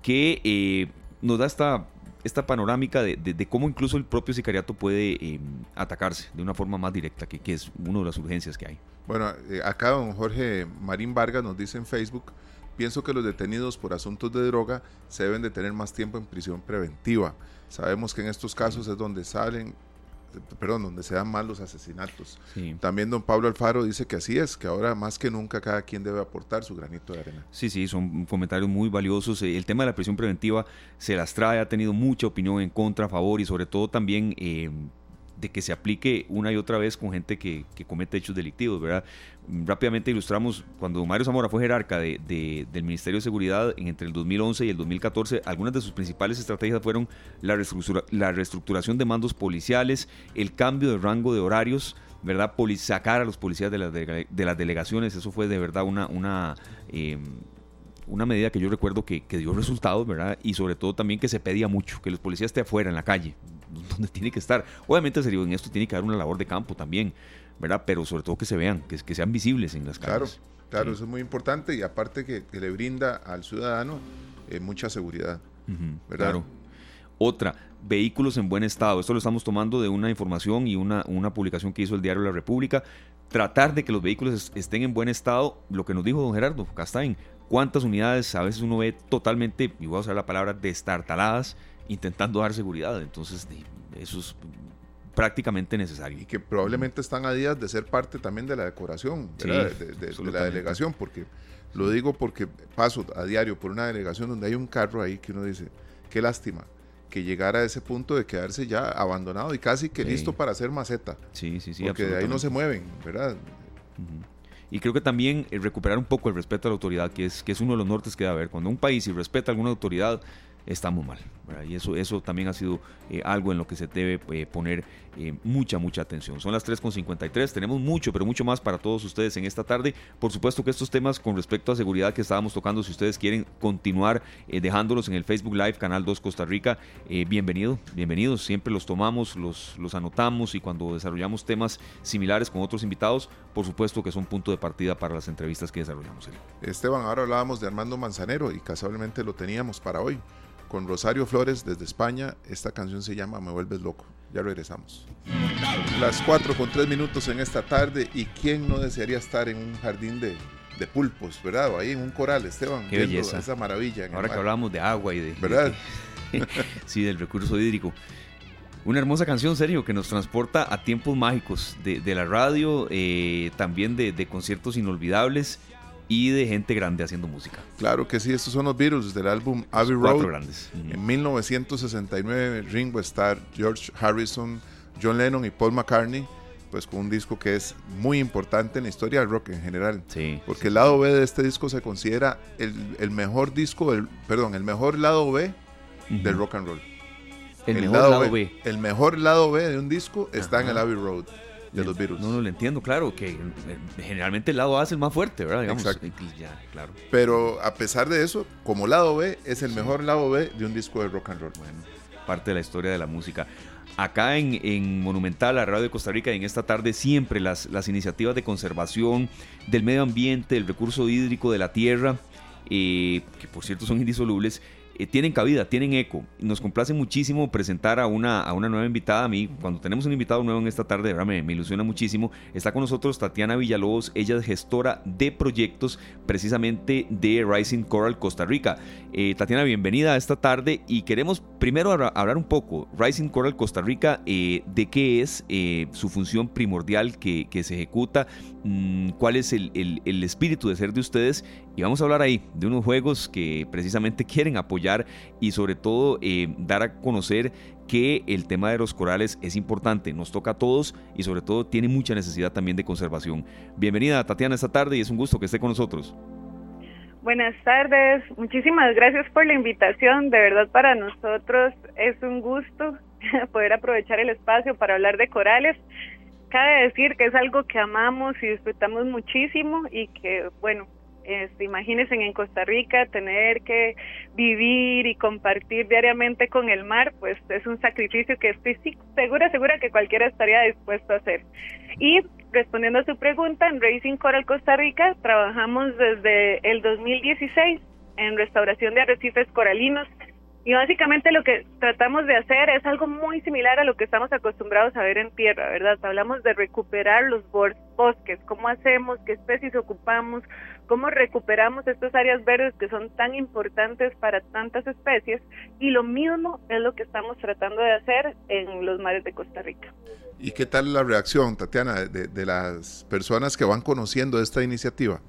que eh, nos da esta, esta panorámica de, cómo incluso el propio sicariato puede eh, atacarse de una forma más directa, que, que, es una de las urgencias que hay. Bueno, eh, acá don Jorge Marín Vargas nos dice en Facebook, pienso que los detenidos por asuntos de droga se deben de tener más tiempo en prisión preventiva. Sabemos que en estos casos es donde salen perdón, donde se dan más los asesinatos. También don Pablo Alfaro dice que así es, que ahora más que nunca cada quien debe aportar su granito de arena. Sí, sí, son comentarios muy valiosos. El tema de la prisión preventiva se las trae, ha tenido mucha opinión en contra, a favor y sobre todo también... Eh, de que se aplique una y otra vez con gente que, comete hechos delictivos, ¿verdad? Rápidamente ilustramos, cuando Mario Zamora fue jerarca de, del Ministerio de Seguridad entre el 2011 y el 2014, algunas de sus principales estrategias fueron la, la reestructuración de mandos policiales, el cambio de rango de horarios, ¿verdad? sacar a los policías de, de, las delegaciones, eso fue de verdad una... una em, una medida que yo recuerdo que, que, dio resultados, ¿verdad? Y sobre todo también que se pedía mucho, que los policías estén afuera, en la calle, donde [LAUGHS] tiene que estar. Obviamente, en esto tiene que haber una labor de campo también, ¿verdad? Pero sobre todo que se vean, que, que sean visibles en las calles. Claro, claro, eso es muy importante y aparte que, le brinda al ciudadano eh, mucha seguridad, ¿verdad? Claro. Otra, vehículos en buen estado. Esto lo estamos tomando de una información y una, una publicación que hizo el diario La República. Tratar de que los vehículos estén en buen estado, lo que nos dijo don Gerardo Castain, cuántas unidades a veces uno ve totalmente, y voy a usar la palabra, destartaladas intentando dar seguridad. Entonces, eso es prácticamente necesario. Y que probablemente están a días de ser parte también de la decoración, de, la delegación, porque lo digo porque paso a diario por una delegación donde hay un carro ahí que uno dice, qué lástima que llegara a ese punto de quedarse ya abandonado y casi que listo para hacer maceta. Sí, sí, sí. Porque de ahí no se mueven, ¿verdad? Y creo que también recuperar un poco el respeto a la autoridad, que es, que es uno de los nortes que debe haber. Cuando un país respeta a alguna autoridad, estamos mal. Y eso, eso también ha sido eh, algo en lo que se debe eh, poner eh, mucha, mucha atención. Son las 3.53, tenemos mucho, pero mucho más para todos ustedes en esta tarde. Por supuesto que estos temas con respecto a seguridad que estábamos tocando, si ustedes quieren continuar dejándolos en el Facebook Live, Canal 2 Costa Rica, bienvenido, bienvenidos. Siempre los tomamos, los, los anotamos y cuando desarrollamos temas similares con otros invitados, por supuesto que son punto de partida para las entrevistas que desarrollamos. Esteban, ahora hablábamos de Armando Manzanero y casualmente lo teníamos para hoy con Rosario Flores desde España. Esta canción se llama Me Vuelves Loco. Ya regresamos. Las 4 con 3 minutos en esta tarde. ¿Y quién no desearía estar en un jardín de, de pulpos, verdad? O ahí en un coral, Esteban. Qué belleza. Esa maravilla. Ahora que hablamos de agua y de. ¿Verdad? [LAUGHS] sí, del recurso hídrico. Una hermosa canción, serio, que nos transporta a tiempos mágicos de, de la radio, eh, también de, de conciertos inolvidables y de gente grande haciendo música. Claro que sí, estos son los Beatles del álbum Abbey Road. grandes. En 1969 Ringo Starr, George Harrison, John Lennon y Paul McCartney, pues con un disco que es muy importante en la historia del rock en general. Sí, porque el lado B de este disco se considera el, mejor disco, del, perdón, el mejor lado B del rock and roll. El, mejor lado, B, El mejor lado B de un disco está en el Abbey Road de los virus. No, no lo entiendo, claro, que eh, generalmente el lado A es el más fuerte, ¿verdad? Exacto. claro. Pero a pesar de eso, como lado B, es el mejor lado B de un disco de rock and roll. Bueno, parte de la historia de la música. Acá en, en, Monumental, la radio de Costa Rica, en esta tarde siempre las, las iniciativas de conservación del medio ambiente, del recurso hídrico, de la tierra, eh, que por cierto son indisolubles, eh, tienen cabida, tienen eco. Nos complace muchísimo presentar a una, a una nueva invitada. A mí, cuando tenemos un invitado nuevo en esta tarde, me, me, ilusiona muchísimo. Está con nosotros Tatiana Villalobos, ella es gestora de proyectos precisamente de Rising Coral Costa Rica. Eh, Tatiana, bienvenida a esta tarde y queremos primero hablar un poco, Rising Coral Costa Rica, eh, de qué es su función primordial que, que se ejecuta, mm, cuál es el, el, el espíritu de ser de ustedes y vamos a hablar ahí de unos juegos que precisamente [LAUGHS] quieren apoyar y sobre todo eh, dar a conocer que el tema de los corales es importante, nos toca a todos y sobre todo tiene mucha necesidad también de conservación. Bienvenida Tatiana esta tarde y es un gusto que esté con nosotros. Buenas tardes, muchísimas gracias por la invitación, de verdad para nosotros es un gusto [LAUGHS] poder aprovechar el espacio para hablar de corales. Cabe decir que es algo que amamos y disfrutamos muchísimo y que, bueno, este, imagínense en Costa Rica tener que vivir y compartir diariamente con el mar, pues es un sacrificio que estoy segura, segura que cualquiera estaría dispuesto a hacer. Y respondiendo a su pregunta, en Racing Coral Costa Rica trabajamos desde el 2016 en restauración de arrecifes coralinos y básicamente lo que tratamos de hacer es algo muy similar a lo que estamos acostumbrados a ver en tierra, ¿verdad? Hablamos de recuperar los bosques, cómo hacemos, qué especies ocupamos, cómo recuperamos estas áreas verdes que son tan importantes para tantas especies y lo mismo es lo que estamos tratando de hacer en los mares de Costa Rica. ¿Y qué tal la reacción, Tatiana, de, de las personas que van conociendo esta iniciativa?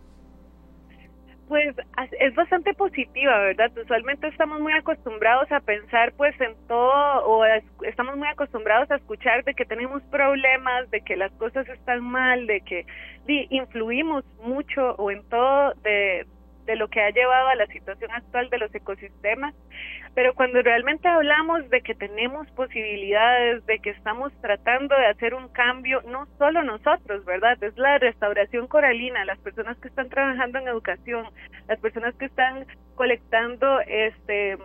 Pues es bastante positiva, ¿verdad? Usualmente estamos muy acostumbrados a pensar pues en todo o estamos muy acostumbrados a escuchar de que tenemos problemas, de que las cosas están mal, de que influimos mucho o en todo de, de lo que ha llevado a la situación actual de los ecosistemas, pero cuando realmente hablamos de que tenemos posibilidades, de que estamos tratando de hacer un cambio, no solo nosotros, ¿verdad? Es la restauración coralina, las personas que están trabajando en educación, las personas que están colectando este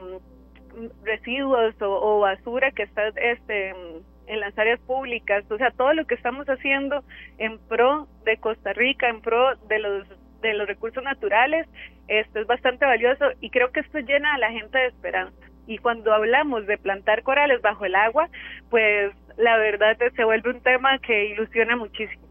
residuos o, basura que está este en las áreas públicas, o sea, todo lo que estamos haciendo en pro de Costa Rica, en pro de los de los recursos naturales, esto es bastante valioso y creo que esto llena a la gente de esperanza. Y cuando hablamos de plantar corales bajo el agua, pues la verdad se vuelve un tema que ilusiona muchísimo.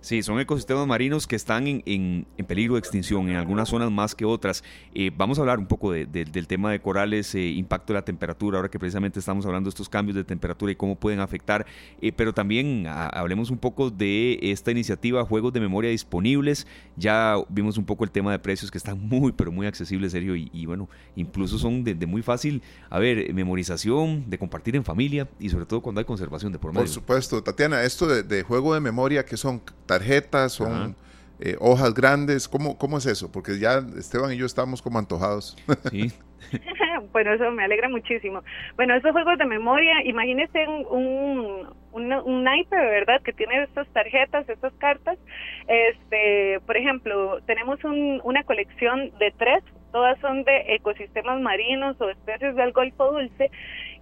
Sí, son ecosistemas marinos que están en, en, peligro de extinción, en algunas zonas más que otras. Eh, vamos a hablar un poco del tema de corales, eh, impacto de la temperatura, ahora que precisamente estamos hablando de estos cambios de temperatura y cómo pueden afectar, eh, pero también hablemos un poco de esta iniciativa, juegos de memoria disponibles. Ya vimos un poco el tema de precios que están [LAUGHS] muy, pero muy accesibles, serio, y, bueno, incluso son de, muy fácil, a ver, memorización, de compartir en familia y sobre todo cuando hay conservación de por medio. Por supuesto, Tatiana, esto de, de juego de memoria que son tarjetas, son eh, hojas grandes. ¿Cómo, ¿Cómo es eso? Porque ya Esteban y yo estamos como antojados. [LAUGHS] Sí, [LAUGHS] bueno, eso me alegra muchísimo. Bueno, esos juegos de memoria, imagínense un, un, un naipe, ¿verdad? Que tiene estas tarjetas, estas cartas. Este, por ejemplo, tenemos un, una colección de tres todas son de ecosistemas marinos o especies del Golfo Dulce.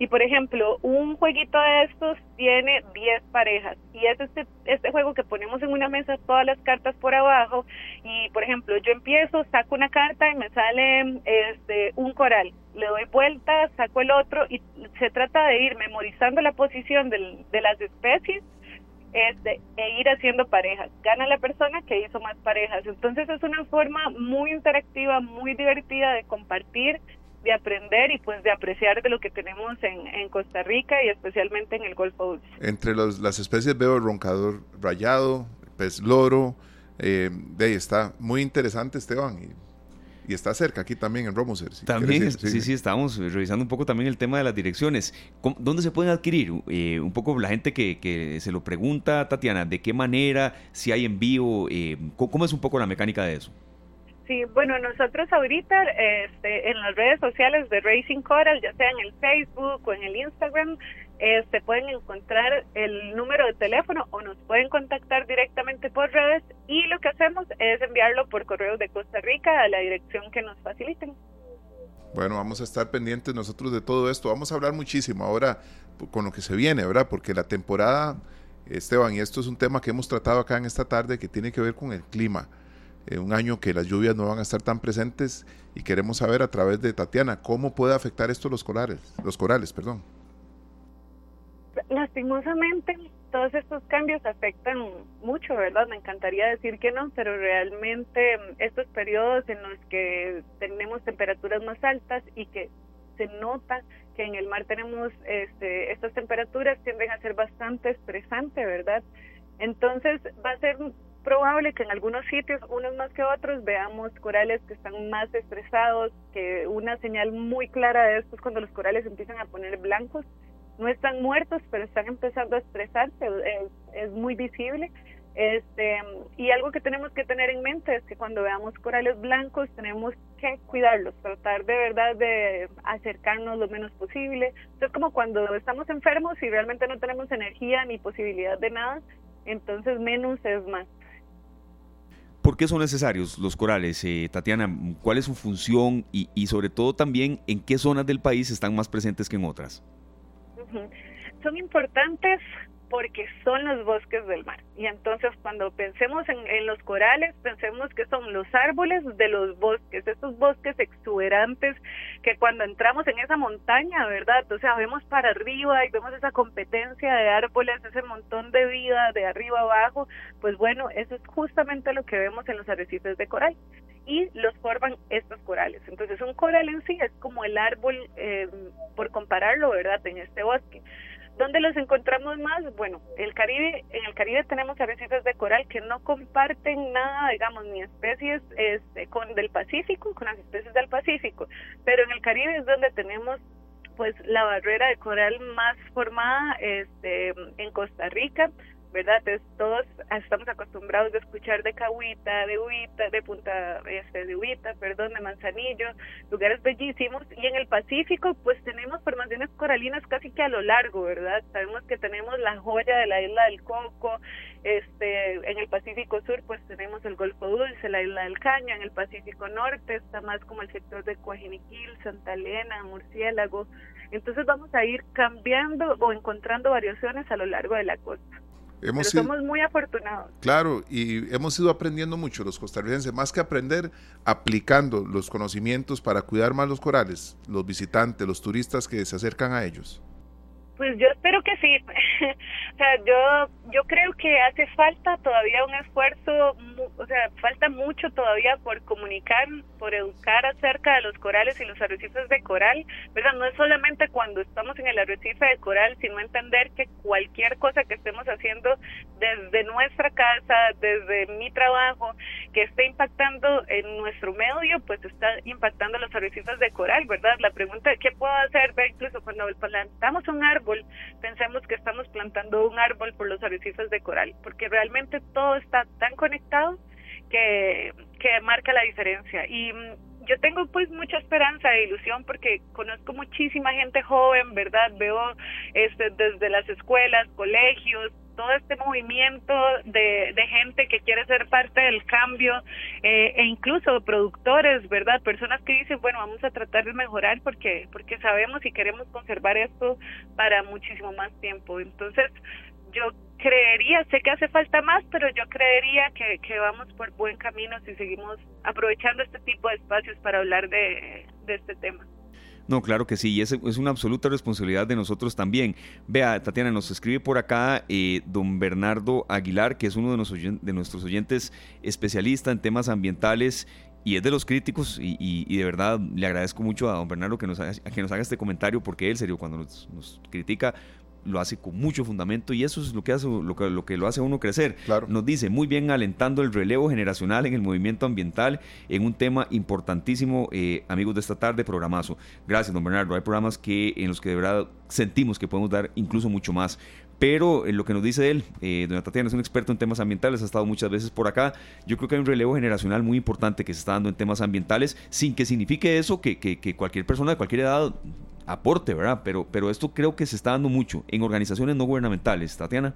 Y por ejemplo, un jueguito de estos tiene 10 parejas. Y es este, este juego que ponemos en una mesa todas las cartas por abajo. Y por ejemplo, yo empiezo, saco una carta y me sale este un coral, le doy vuelta, saco el otro y se trata de ir memorizando la posición del, de las especies este, e ir haciendo parejas. Gana la persona que hizo más parejas. Entonces es una forma muy interactiva, muy divertida de compartir, de aprender y pues de apreciar de lo que tenemos en, en Costa Rica y especialmente en el Golfo Dulce. Entre los, las especies veo el roncador rayado, pez loro, eh, de ahí está muy interesante Esteban y y está cerca aquí también en Romoser. también, sí, sí, estamos revisando un poco también el tema de las direcciones. ¿Dónde se pueden adquirir? Eh, un poco la gente que, que, se lo pregunta, Tatiana, ¿de qué manera? Si hay envío, eh, ¿cómo es un poco la mecánica de eso? Sí, bueno, nosotros ahorita este, en las redes sociales de Racing Coral, ya sea en el Facebook o en el Instagram, este, pueden encontrar el número de teléfono o nos pueden contactar directamente por redes y lo que hacemos es enviarlo por correo de Costa Rica a la dirección que nos faciliten. Bueno, vamos a estar pendientes nosotros de todo esto. Vamos a hablar muchísimo ahora con lo que se viene, ¿verdad? Porque la temporada, Esteban, y esto es un tema que hemos tratado acá en esta tarde que tiene que ver con el clima. Eh, un año que las lluvias no van a estar tan presentes y queremos saber a través de Tatiana cómo puede afectar esto los corales, los corales, perdón lastimosamente todos estos cambios afectan mucho, ¿verdad? Me encantaría decir que no, pero realmente estos periodos en los que tenemos temperaturas más altas y que se nota que en el mar tenemos este, estas temperaturas tienden a ser bastante estresantes, ¿verdad? Entonces va a ser probable que en algunos sitios, unos más que otros, veamos corales que están más estresados, que una señal muy clara de esto es cuando los corales empiezan a poner blancos no están muertos, pero están empezando a estresarse, es, muy visible. Este, y algo que tenemos que tener en mente es que cuando veamos corales blancos tenemos que cuidarlos, tratar de verdad de acercarnos lo menos posible. Es como cuando estamos enfermos y realmente no tenemos energía ni posibilidad de nada, entonces menos es más. ¿Por qué son necesarios los corales, eh, Tatiana? ¿Cuál es su función y, y sobre todo también en qué zonas del país están más presentes que en otras? Son importantes porque son los bosques del mar. Y entonces cuando pensemos en, los corales, pensemos que son los árboles de los bosques, esos bosques exuberantes que cuando entramos en esa montaña, ¿verdad? O sea, vemos para arriba y vemos esa competencia de árboles, ese montón de vida de arriba abajo, pues bueno, eso es justamente lo que vemos en los arrecifes de coral y los forman estos corales. Entonces un coral en sí es como el árbol, eh, por compararlo, ¿verdad?, en este bosque. ¿Dónde los encontramos más? Bueno, el Caribe, en el Caribe tenemos arrecifes de coral que no comparten nada, digamos, ni especies este, con del Pacífico, con las especies del Pacífico, pero en el Caribe es donde tenemos pues la barrera de coral más formada este, en Costa Rica, ¿verdad? todos estamos acostumbrados a escuchar de Cahuita, de Huita, de Punta, este, de Huita, perdón, de Manzanillo, lugares bellísimos. Y en el Pacífico, pues tenemos formaciones coralinas casi que a lo largo, ¿verdad? Sabemos que tenemos la joya de la isla del Coco, este, en el Pacífico Sur, pues tenemos el Golfo Dulce, la isla del Caño, en el Pacífico Norte está más como el sector de Coajiniquil, Santa Elena, Murciélago. Entonces vamos a ir cambiando o encontrando variaciones a lo largo de la costa. Hemos somos muy afortunados. Claro, y hemos ido aprendiendo mucho los costarricenses, más que aprender, aplicando los conocimientos para cuidar más los corales, los visitantes, los turistas que se acercan a ellos. Pues yo espero que sí. [LAUGHS] o sea, yo yo creo que hace falta todavía un esfuerzo, o sea, falta mucho todavía por comunicar, por educar acerca de los corales y los arrecifes de coral, ¿verdad? No es solamente cuando estamos en el arrecife de coral, sino entender que cualquier cosa que estemos haciendo desde nuestra casa, desde mi trabajo, que esté impactando en nuestro medio, pues está impactando los arrecifes de coral, ¿verdad? La pregunta ¿qué puedo hacer? Incluso cuando plantamos un árbol, pensemos que estamos plantando un árbol por los arrecifes de coral, porque realmente todo está tan conectado que, que marca la diferencia. Y mm, yo tengo pues mucha esperanza e ilusión porque conozco muchísima gente joven, ¿verdad? Veo este, desde las escuelas, colegios, todo este movimiento de, de, gente que quiere ser parte del cambio eh, e incluso productores, ¿verdad? Personas que dicen, bueno, vamos a tratar de mejorar porque, porque sabemos y queremos conservar esto para muchísimo más tiempo. Entonces, yo creería, sé que hace falta más, pero yo creería que, que vamos por buen camino si seguimos aprovechando este tipo de espacios para hablar de, de este tema. No, claro que sí, y es, es, una absoluta responsabilidad de nosotros también. Vea, Tatiana, nos escribe por acá eh, don Bernardo Aguilar, que es uno de, nuestros oyentes especialista en temas ambientales y es de los críticos y, de verdad le agradezco mucho a don Bernardo que nos, haga, que nos haga este comentario porque él, serio, cuando nos, nos critica, lo hace con mucho fundamento y eso es lo que hace lo que, lo, que lo hace uno crecer. Claro. Nos dice muy bien alentando el relevo generacional en el movimiento ambiental en un tema importantísimo, eh, amigos de esta tarde, programazo. Gracias, don Bernardo. Hay programas que en los que de verdad sentimos que podemos dar incluso mucho más. Pero en lo que nos dice él, eh, doña Tatiana es un experto en temas ambientales, ha estado muchas veces por acá. Yo creo que hay un relevo generacional muy importante que se está dando en temas ambientales, sin que signifique eso que, que, que cualquier persona de cualquier edad aporte, ¿verdad? Pero, pero esto creo que se está dando mucho en organizaciones no gubernamentales, Tatiana.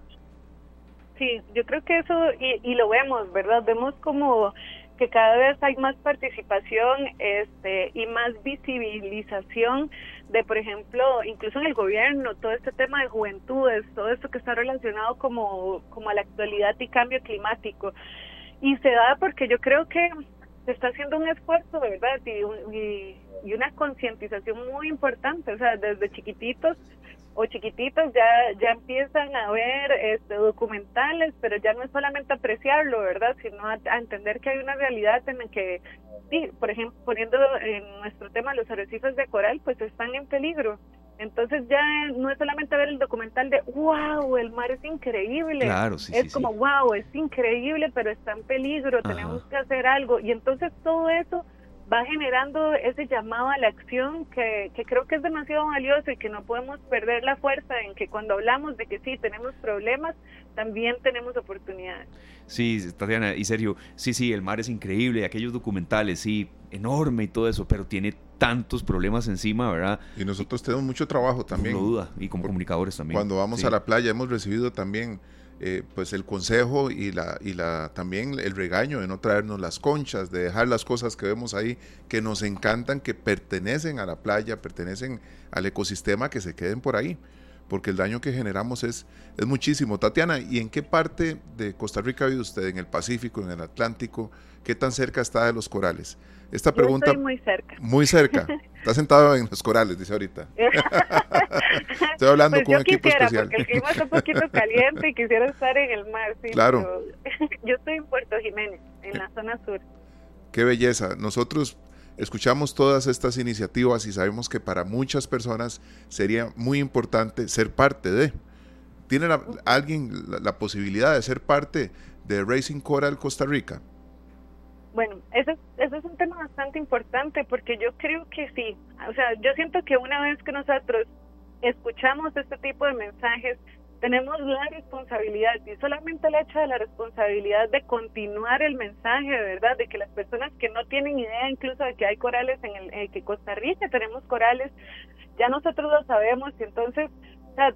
Sí, yo creo que eso, y, y lo vemos, ¿verdad? Vemos como que cada vez hay más participación este, y más visibilización de, por ejemplo, incluso en el gobierno, todo este tema de juventudes, todo esto que está relacionado como, como a la actualidad y cambio climático. Y se da porque yo creo que se está haciendo un esfuerzo, ¿verdad? Y, y, y una concientización muy importante, o sea, desde chiquititos o chiquititos ya ya empiezan a ver este, documentales, pero ya no es solamente apreciarlo, ¿verdad? Sino a, entender que hay una realidad en la que, sí, por ejemplo, poniendo en nuestro tema los arrecifes de coral, pues están en peligro. Entonces ya no es solamente ver el documental de, wow, el mar es increíble. Claro, sí, es sí, como, sí. wow, es increíble, pero está en peligro, Ajá. tenemos que hacer algo. Y entonces todo eso va generando ese llamado a la acción que, que creo que es demasiado valioso y que no podemos perder la fuerza en que cuando hablamos de que sí tenemos problemas, también tenemos oportunidades. Sí, Tatiana, y Sergio, sí, sí, el mar es increíble, aquellos documentales, sí, enorme y todo eso, pero tiene tantos problemas encima, ¿verdad? Y nosotros tenemos mucho trabajo también. No duda, y como comunicadores también. Cuando vamos sí. a la playa hemos recibido también eh, pues el consejo y la y la también el regaño de no traernos las conchas, de dejar las cosas que vemos ahí que nos encantan, que pertenecen a la playa, pertenecen al ecosistema, que se queden por ahí, porque el daño que generamos es es muchísimo. Tatiana, ¿y en qué parte de Costa Rica vive usted? ¿En el Pacífico, en el Atlántico? ¿Qué tan cerca está de los corales? Esta pregunta Yo estoy muy cerca. muy cerca. [LAUGHS] Está sentado en los corales, dice ahorita. [LAUGHS] Estoy hablando pues con un equipo quisiera, especial. Porque el clima está un poquito [LAUGHS] caliente y quisiera estar en el mar, sí. Claro. pero yo estoy en Puerto Jiménez, en la zona sur. Qué belleza. Nosotros escuchamos todas estas iniciativas y sabemos que para muchas personas sería muy importante ser parte de. ¿Tiene la- alguien la, la posibilidad de ser parte de Racing Coral Costa Rica? Bueno, ese, ese es un tema bastante importante porque yo creo que sí. O sea, yo siento que una vez que nosotros escuchamos este tipo de mensajes, tenemos la responsabilidad y solamente el hecho de la responsabilidad de continuar el mensaje, ¿verdad? De que las personas que no tienen idea incluso de que hay corales en el eh, que Costa Rica tenemos corales, ya nosotros lo sabemos y entonces, o sea,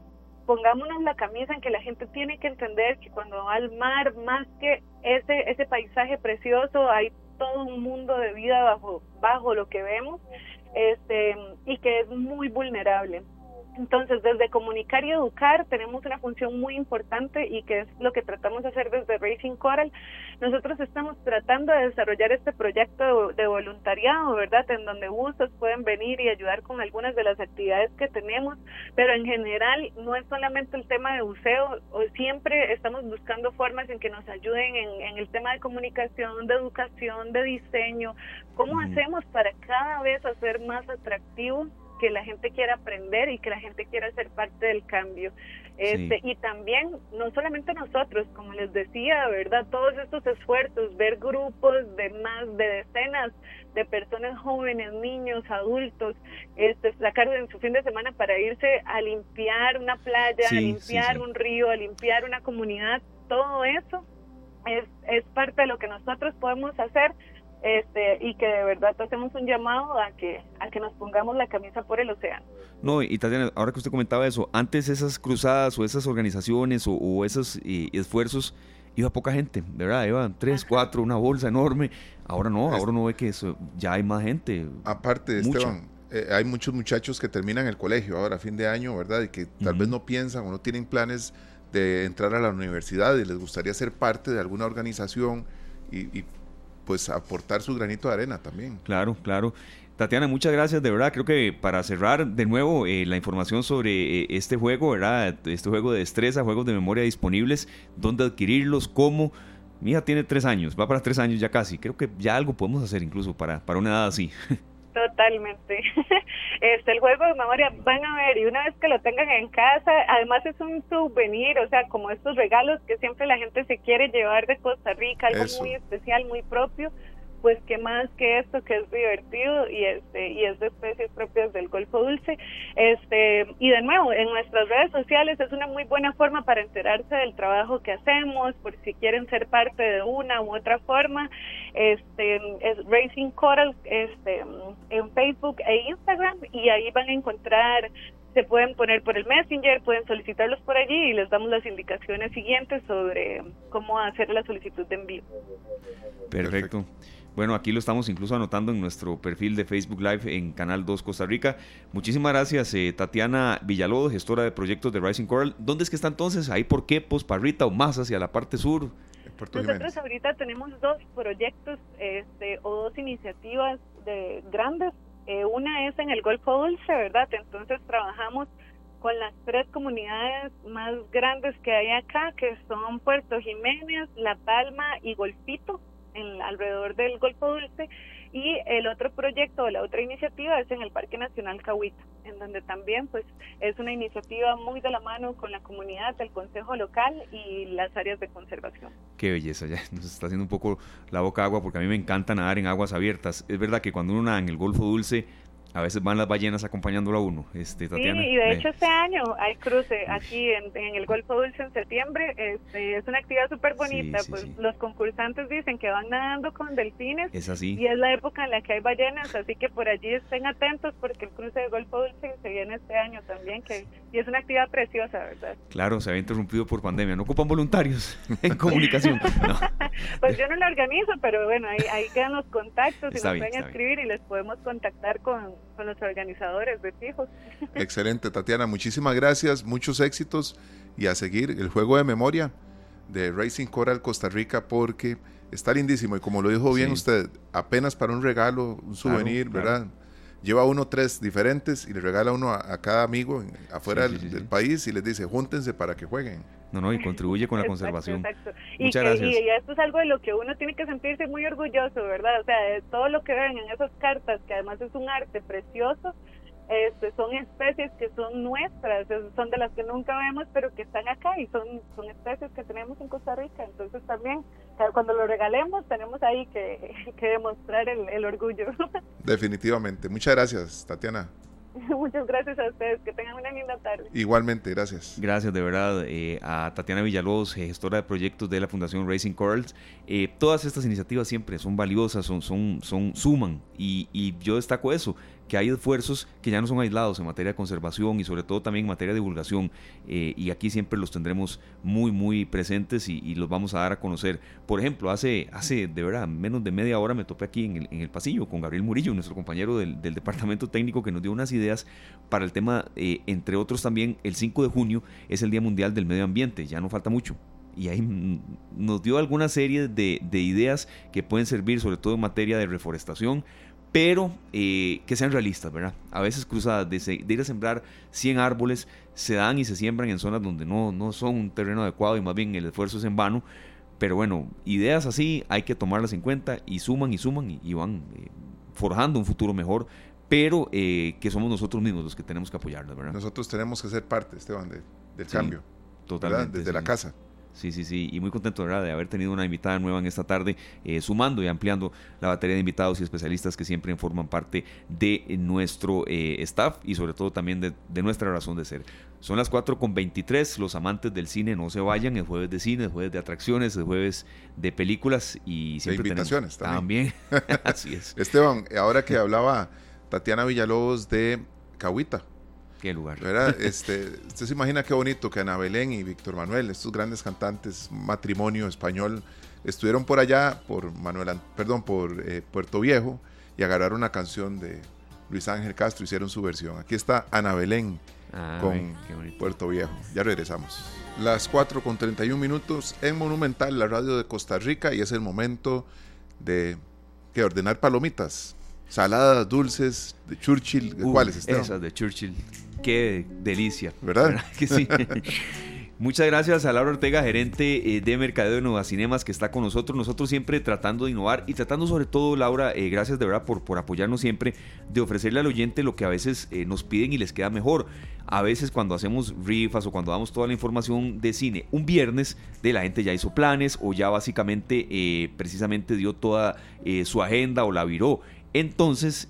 pongámonos la camisa en que la gente tiene que entender que cuando va al mar, más que ese ese paisaje precioso, hay todo un mundo de vida bajo bajo lo que vemos, este y que es muy vulnerable. Entonces, desde comunicar y educar tenemos una función muy importante y que es lo que tratamos de hacer desde Racing Coral. Nosotros estamos tratando de desarrollar este proyecto de, de voluntariado, ¿verdad? En donde gustos pueden venir y ayudar con algunas de las actividades que tenemos, pero en general no es solamente el tema de buceo, o siempre estamos buscando formas en que nos ayuden en, en el tema de comunicación, de educación, de diseño. ¿Cómo hacemos para cada vez hacer más atractivo que la gente quiera aprender y que la gente quiera ser parte del cambio. Este, Sí. Y también, no solamente nosotros, como les decía, ¿verdad? Todos estos esfuerzos, ver grupos de más de decenas de personas jóvenes, niños, adultos, este, sacar en su fin de semana para irse a limpiar una playa, Sí, a limpiar sí. un río, a limpiar una comunidad, todo eso es, es parte de lo que nosotros podemos hacer este y que de verdad hacemos un llamado a que a que nos pongamos la camisa por el océano. No, y Tatiana, ahora que usted comentaba eso, antes esas cruzadas o esas organizaciones o, esos eh, esfuerzos iba poca gente, ¿verdad? Iban tres, cuatro, una bolsa enorme. Ahora no, ahora no ve que eso, ya hay más gente. Aparte, Esteban, eh, hay muchos muchachos que terminan el colegio ahora, a fin de año, ¿verdad? Y que tal vez no piensan o no tienen planes de entrar a la universidad y les gustaría ser parte de alguna organización y, pues aportar su granito de arena también. Claro, claro. Tatiana, muchas gracias, de verdad. Creo que para cerrar de nuevo eh, la información sobre eh, este juego, ¿verdad? Este juego de destreza, juegos de memoria disponibles, dónde adquirirlos, cómo. Mi hija tiene tres años, va para tres años ya casi. Creo que ya algo podemos hacer incluso para, para una edad así. [LAUGHS] Totalmente. [LAUGHS] Este, el juego de memoria van a ver y una vez que lo tengan en casa, además es un souvenir, o sea, como estos regalos que siempre la gente se quiere llevar de Costa Rica, algo muy especial, muy propio pues qué más que esto que es divertido y este y es de especies propias del Golfo Dulce. Este y de nuevo en nuestras redes sociales es una muy buena forma para enterarse del trabajo que hacemos, por si quieren ser parte de una u otra forma. Este es Racing Coral este en Facebook e Instagram y ahí van a encontrar se pueden poner por el Messenger, pueden solicitarlos por allí y les damos las indicaciones siguientes sobre cómo hacer la solicitud de envío. Perfecto. Bueno, aquí lo estamos incluso anotando en nuestro perfil de Facebook Live en Canal 2 Costa Rica. Muchísimas gracias, eh, Tatiana Villalobos, gestora de proyectos de Rising Coral. ¿Dónde es que está entonces? ¿Ahí por qué? ¿Pues Parrita o más hacia la parte sur? Nosotros ahorita tenemos dos proyectos este, o dos iniciativas de grandes. Eh, una es en el Golfo Dulce, ¿verdad? Entonces trabajamos con las tres comunidades más grandes que hay acá, que son Puerto Jiménez, La Palma y Golfito en, alrededor del Golfo Dulce y el otro proyecto o la otra iniciativa es en el Parque Nacional Cahuita, en donde también pues es una iniciativa muy de la mano con la comunidad, el consejo local y las áreas de conservación. Qué belleza, ya nos está haciendo un poco la boca agua porque a mí me encanta nadar en aguas abiertas. Es verdad que cuando uno nada en el Golfo Dulce a veces van las ballenas acompañándolo a uno, este, Tatiana. Sí, y de hecho este año hay cruce aquí en, el Golfo Dulce en septiembre. Este, es una actividad súper bonita. pues los concursantes dicen que van nadando con delfines. Es así. Y es la época en la que hay ballenas, así que por allí estén atentos porque el cruce del Golfo Dulce se viene este año también. que Y es una actividad preciosa, ¿verdad? Claro, se había interrumpido por pandemia. No ocupan voluntarios [LAUGHS] en comunicación. [LAUGHS] pues yo no lo organizo, pero bueno, ahí, ahí quedan los contactos y nos pueden escribir y les podemos contactar con con los organizadores de fijos. [LAUGHS] Excelente, Tatiana, muchísimas gracias, muchos éxitos y a seguir el juego de memoria de Racing Coral Costa Rica porque está lindísimo y como lo dijo bien usted, apenas para un regalo, un souvenir, ¿verdad? Lleva uno tres diferentes y le regala uno a, cada amigo afuera del, país y les dice, júntense para que jueguen. No, no, y contribuye con la conservación. Muchas gracias. Y esto es algo de lo que uno tiene que sentirse muy orgulloso, ¿verdad? O sea, de todo lo que ven en esas cartas, que además es un arte precioso, este, son especies que son nuestras, son de las que nunca vemos, pero que están acá y son, son especies que tenemos en Costa Rica. Entonces también, cuando lo regalemos, tenemos ahí que, [LAUGHS] que demostrar el, el orgullo. [LAUGHS] Definitivamente. Muchas gracias, Tatiana. [LAUGHS] Muchas gracias a ustedes, que tengan una linda tarde. Igualmente, gracias. Gracias de verdad eh, a Tatiana Villalobos, eh, gestora de proyectos de la Fundación Racing Corals. Eh, todas estas iniciativas siempre son valiosas, son, son, son suman y, y yo destaco eso, que hay esfuerzos que ya no son aislados en materia de conservación y sobre todo también en materia de divulgación eh, y aquí siempre los tendremos muy muy presentes y, los vamos a dar a conocer. Por ejemplo, hace, hace de verdad menos de media hora me topé aquí en el, pasillo con Gabriel Murillo, nuestro compañero del, departamento técnico que nos dio unas ideas para el tema, eh, entre otros también el 5 de junio es el Día Mundial del Medio Ambiente, ya no falta mucho y ahí nos dio alguna serie de, ideas que pueden servir sobre todo en materia de reforestación, pero eh, que sean realistas, ¿verdad? A veces cruzadas de, ir a sembrar 100 árboles se dan y se siembran en zonas donde no, no son un terreno adecuado y más bien el esfuerzo es en vano. Pero bueno, ideas así hay que tomarlas en cuenta y suman y suman y, van eh, forjando un futuro mejor, pero eh, que somos nosotros mismos los que tenemos que apoyarlas, ¿verdad? Nosotros tenemos que ser parte, Esteban, del cambio. Totalmente. Desde la casa. Sí, sí, sí, y muy contento ¿verdad? de haber tenido una invitada nueva en esta tarde, eh, sumando y ampliando la batería de invitados y especialistas que siempre forman parte de nuestro eh, staff y sobre todo también de, nuestra razón de ser. Son las 4 con 23, los amantes del cine no se vayan, el jueves de cine, el jueves de atracciones, el jueves de películas y siempre de invitaciones también. también. [LAUGHS] Así es. Esteban, ahora que hablaba Tatiana Villalobos de Cahuita, Qué lugar. [LAUGHS] Este, usted se imagina qué bonito que Ana Belén y Víctor Manuel, estos grandes cantantes, matrimonio español, estuvieron por allá, por Manuel, perdón, por eh, Puerto Viejo y agarraron una canción de Luis Ángel Castro, hicieron su versión. Aquí está Ana Belén ah, con Puerto Viejo. Ya regresamos. Las 4 con 31 minutos en Monumental, la radio de Costa Rica, y es el momento de que ordenar palomitas. Saladas, dulces, de Churchill, ¿cuáles están? Esas de Churchill. Qué delicia. ¿Verdad? [LAUGHS] que sí? [LAUGHS] Muchas gracias a Laura Ortega, gerente eh, de Mercadeo de Nueva Cinemas, que está con nosotros. Nosotros siempre tratando de innovar y tratando sobre todo, Laura, eh, gracias de verdad por, por apoyarnos siempre, de ofrecerle al oyente lo que a veces eh, nos piden y les queda mejor. A veces cuando hacemos rifas o cuando damos toda la información de cine un viernes, de la gente ya hizo planes o ya básicamente precisamente dio toda su agenda o la viró. Entonces,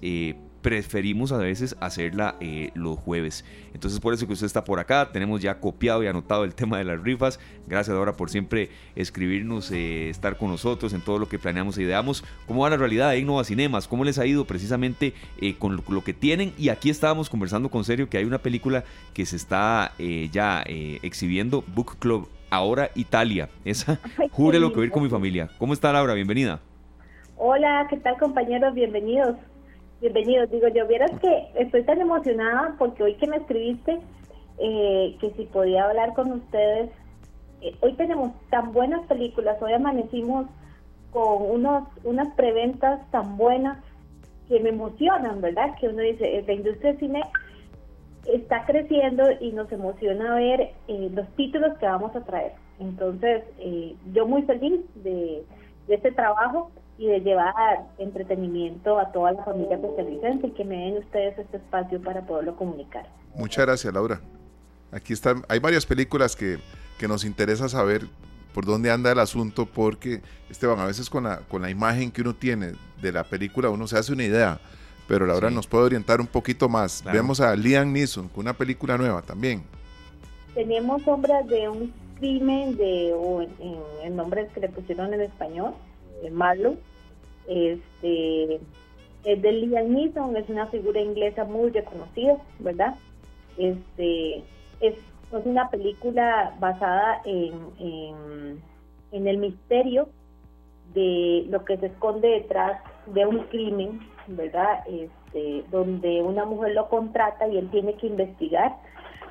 preferimos a veces hacerla eh, los jueves. Entonces por eso que usted está por acá, tenemos ya copiado y anotado el [LAUGHS] tema de las rifas. Gracias ahora por siempre escribirnos, eh, estar con nosotros en todo lo que planeamos e ideamos. ¿Cómo va la realidad de Innova Cinemas? ¿Cómo les ha ido precisamente eh, con lo, que tienen? Y aquí estábamos conversando con Serio que hay una película que se está ya exhibiendo, Book Club, ahora Italia. Esa, jure lo que voy con mi familia. ¿Cómo está Laura? Bienvenida. Hola, ¿qué tal compañeros? Bienvenidos. Bienvenidos. Digo, yo vieras que estoy tan emocionada porque hoy que me escribiste, eh, que si podía hablar con ustedes, eh, hoy tenemos tan buenas películas, hoy amanecimos con unos unas preventas tan buenas que me emocionan, ¿verdad? Que uno dice, eh, la industria del cine está creciendo y nos emociona ver los títulos que vamos a traer. Entonces, yo muy feliz de, de este trabajo y de llevar entretenimiento a toda la familia costarricense y que me den ustedes este espacio para poderlo comunicar. Muchas gracias, Laura. Aquí están, hay varias películas que, que nos interesa saber por dónde anda el asunto, porque, Esteban, a veces con la, con la imagen que uno tiene de la película uno se hace una idea, pero Laura nos puede orientar un poquito más. Vemos a Liam Neeson con una película nueva también. Tenemos sombras de un crimen, de en, nombre que le pusieron en español, Marlowe. Este, es de Liam Neeson, es una figura inglesa muy reconocida, ¿verdad? Este, es, una película basada en, en, el misterio de lo que se esconde detrás de un crimen, ¿verdad? Este, donde una mujer lo contrata y él tiene que investigar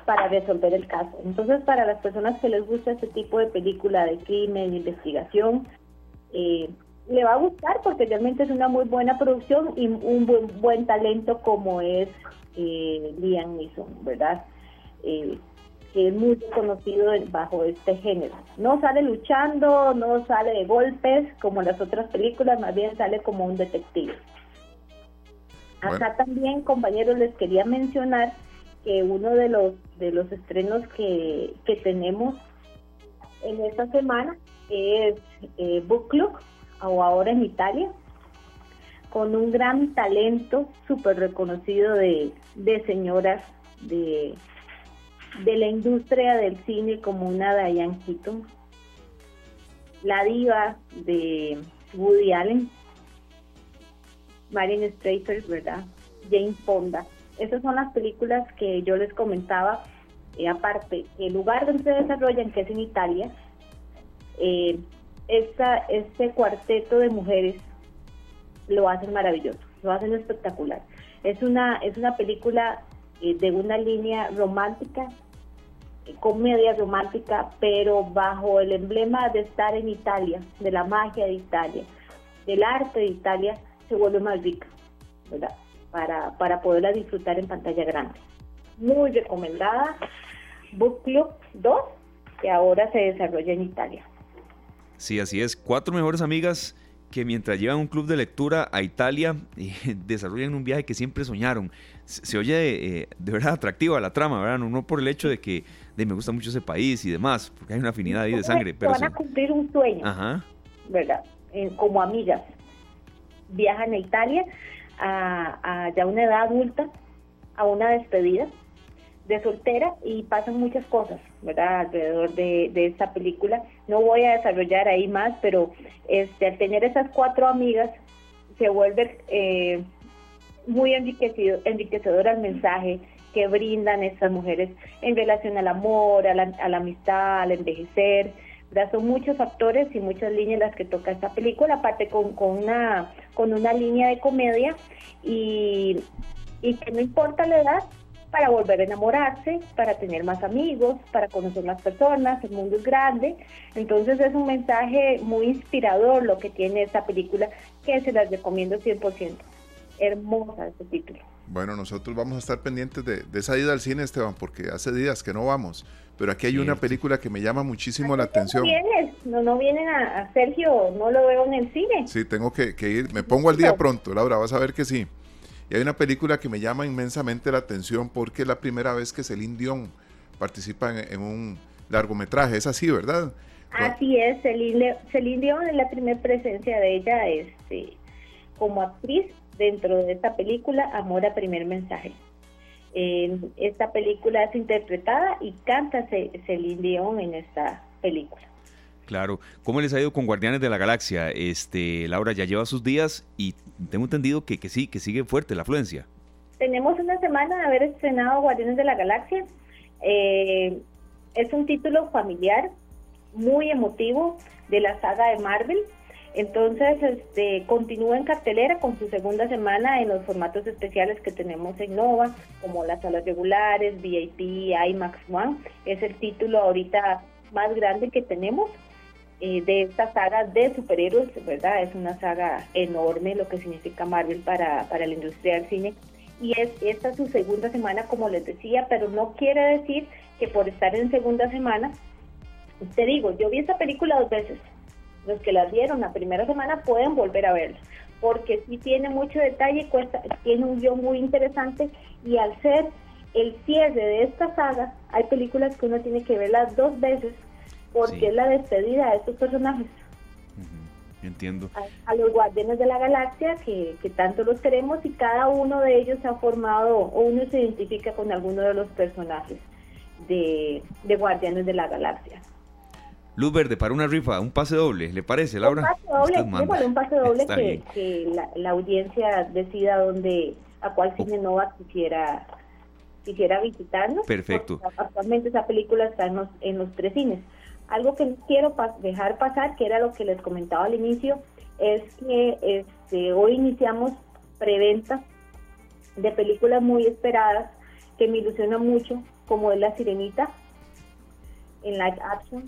para resolver el caso. Entonces, para las personas que les gusta este tipo de película de crimen, de investigación, eh, le va a gustar porque realmente es una muy buena producción y un buen, buen talento como es eh, Liam Neeson, ¿verdad? Eh, que es muy conocido bajo este género. No sale luchando, no sale de golpes como las otras películas, más bien sale como un detective. Acá también, compañeros, les quería mencionar que uno de los de los estrenos que, que tenemos en esta semana es eh, Book Club, o ahora en Italia, con un gran talento súper reconocido de, señoras de, de la industria del cine como una Diane Keaton, la diva de Woody Allen, Marion Strater, ¿verdad? Jane Fonda. Esas son las películas que yo les comentaba. Eh, aparte, el lugar donde se desarrollan, que es en Italia, eh, esta, este cuarteto de mujeres lo hacen maravilloso, lo hacen espectacular. Es una, es una película eh, de una línea romántica, eh, comedia romántica, pero bajo el emblema de estar en Italia, de la magia de Italia, del arte de Italia, se vuelve más rica, ¿verdad? Para, para poderla disfrutar en pantalla grande. Muy recomendada. Book Club 2, que ahora se desarrolla en Italia. Sí, así es. Cuatro mejores amigas que mientras llevan un club de lectura a Italia [LAUGHS] desarrollan un viaje que siempre soñaron. se, oye eh, de verdad atractiva la trama, ¿verdad? No, por el hecho de que de, me gusta mucho ese país y demás, porque hay una afinidad ahí de sangre. Pero van a cumplir un sueño, ¿verdad? como amigas. Viajan a Italia a, a ya una edad adulta, a una despedida de soltera y pasan muchas cosas, ¿verdad? Alrededor de, de, esta película. No voy a desarrollar ahí más, pero este, al tener esas cuatro amigas se vuelve eh, muy enriquecido, enriquecedor el mensaje que brindan estas mujeres en relación al amor, a la, a la amistad, al envejecer. ¿verdad? Son muchos factores y muchas líneas las que toca esta película, aparte con, con, una, con una línea de comedia y, y que no importa la edad, para volver a enamorarse, para tener más amigos, para conocer más personas, el mundo es grande. Entonces es un mensaje muy inspirador lo que tiene esta película, que se las recomiendo 100%. Hermosa este título. Bueno, nosotros vamos a estar pendientes de, esa ida al cine, Esteban, porque hace días que no vamos. Pero aquí hay una película que me llama muchísimo la atención. No, vienes? no, no vienen a, Sergio, no lo veo en el cine. Sí, tengo que, que ir. Me pongo al día pronto, Laura, vas a ver que sí. Y hay una película que me llama inmensamente la atención porque es la primera vez que Celine Dion participa en, un largometraje. Es así, ¿verdad? Así es, Celine, Dion es la primera presencia de ella este, como actriz dentro de esta película, Amor a Primer Mensaje. esta película es interpretada y canta Celine Dion en esta película. Claro. ¿Cómo les ha ido con Guardianes de la Galaxia? Este, Laura ya lleva sus días y tengo entendido que, que sí, que sigue fuerte la afluencia. Tenemos una semana de haber estrenado Guardianes de la Galaxia. Eh, es un título familiar, muy emotivo de la saga de Marvel. Entonces, este, continúa en cartelera con su segunda semana en los formatos especiales que tenemos en Nova, como las salas regulares, VIP, IMAX One. Es el título ahorita más grande que tenemos. Eh, de esta saga de superhéroes, ¿verdad? Es una saga enorme lo que significa Marvel para, para la industria del cine. Y es esta es su segunda semana, como les decía, pero no quiere decir que por estar en segunda semana, te digo, yo vi esta película dos veces. Los que la vieron la primera semana pueden volver a verla, porque sí tiene mucho detalle, cuesta, tiene un guion muy interesante y al ser el cierre de esta saga, hay películas que uno tiene que verlas dos veces porque es la despedida de estos personajes. Entiendo. A, los guardianes de la galaxia, que, tanto los queremos, y cada uno de ellos ha formado, o uno se identifica con alguno de los personajes de, guardianes de la galaxia. Luz Verde, para una rifa, un pase doble, ¿le parece, Laura? Un pase doble, un pase doble que, la, audiencia decida dónde, a cuál cine Nova quisiera quisiera visitarnos. Perfecto. Actualmente esa película está en los, en los tres cines. Algo que quiero dejar pasar, que era lo que les comentaba al inicio, es que este, hoy iniciamos preventa de películas muy esperadas que me ilusiona mucho, como es La Sirenita en live action,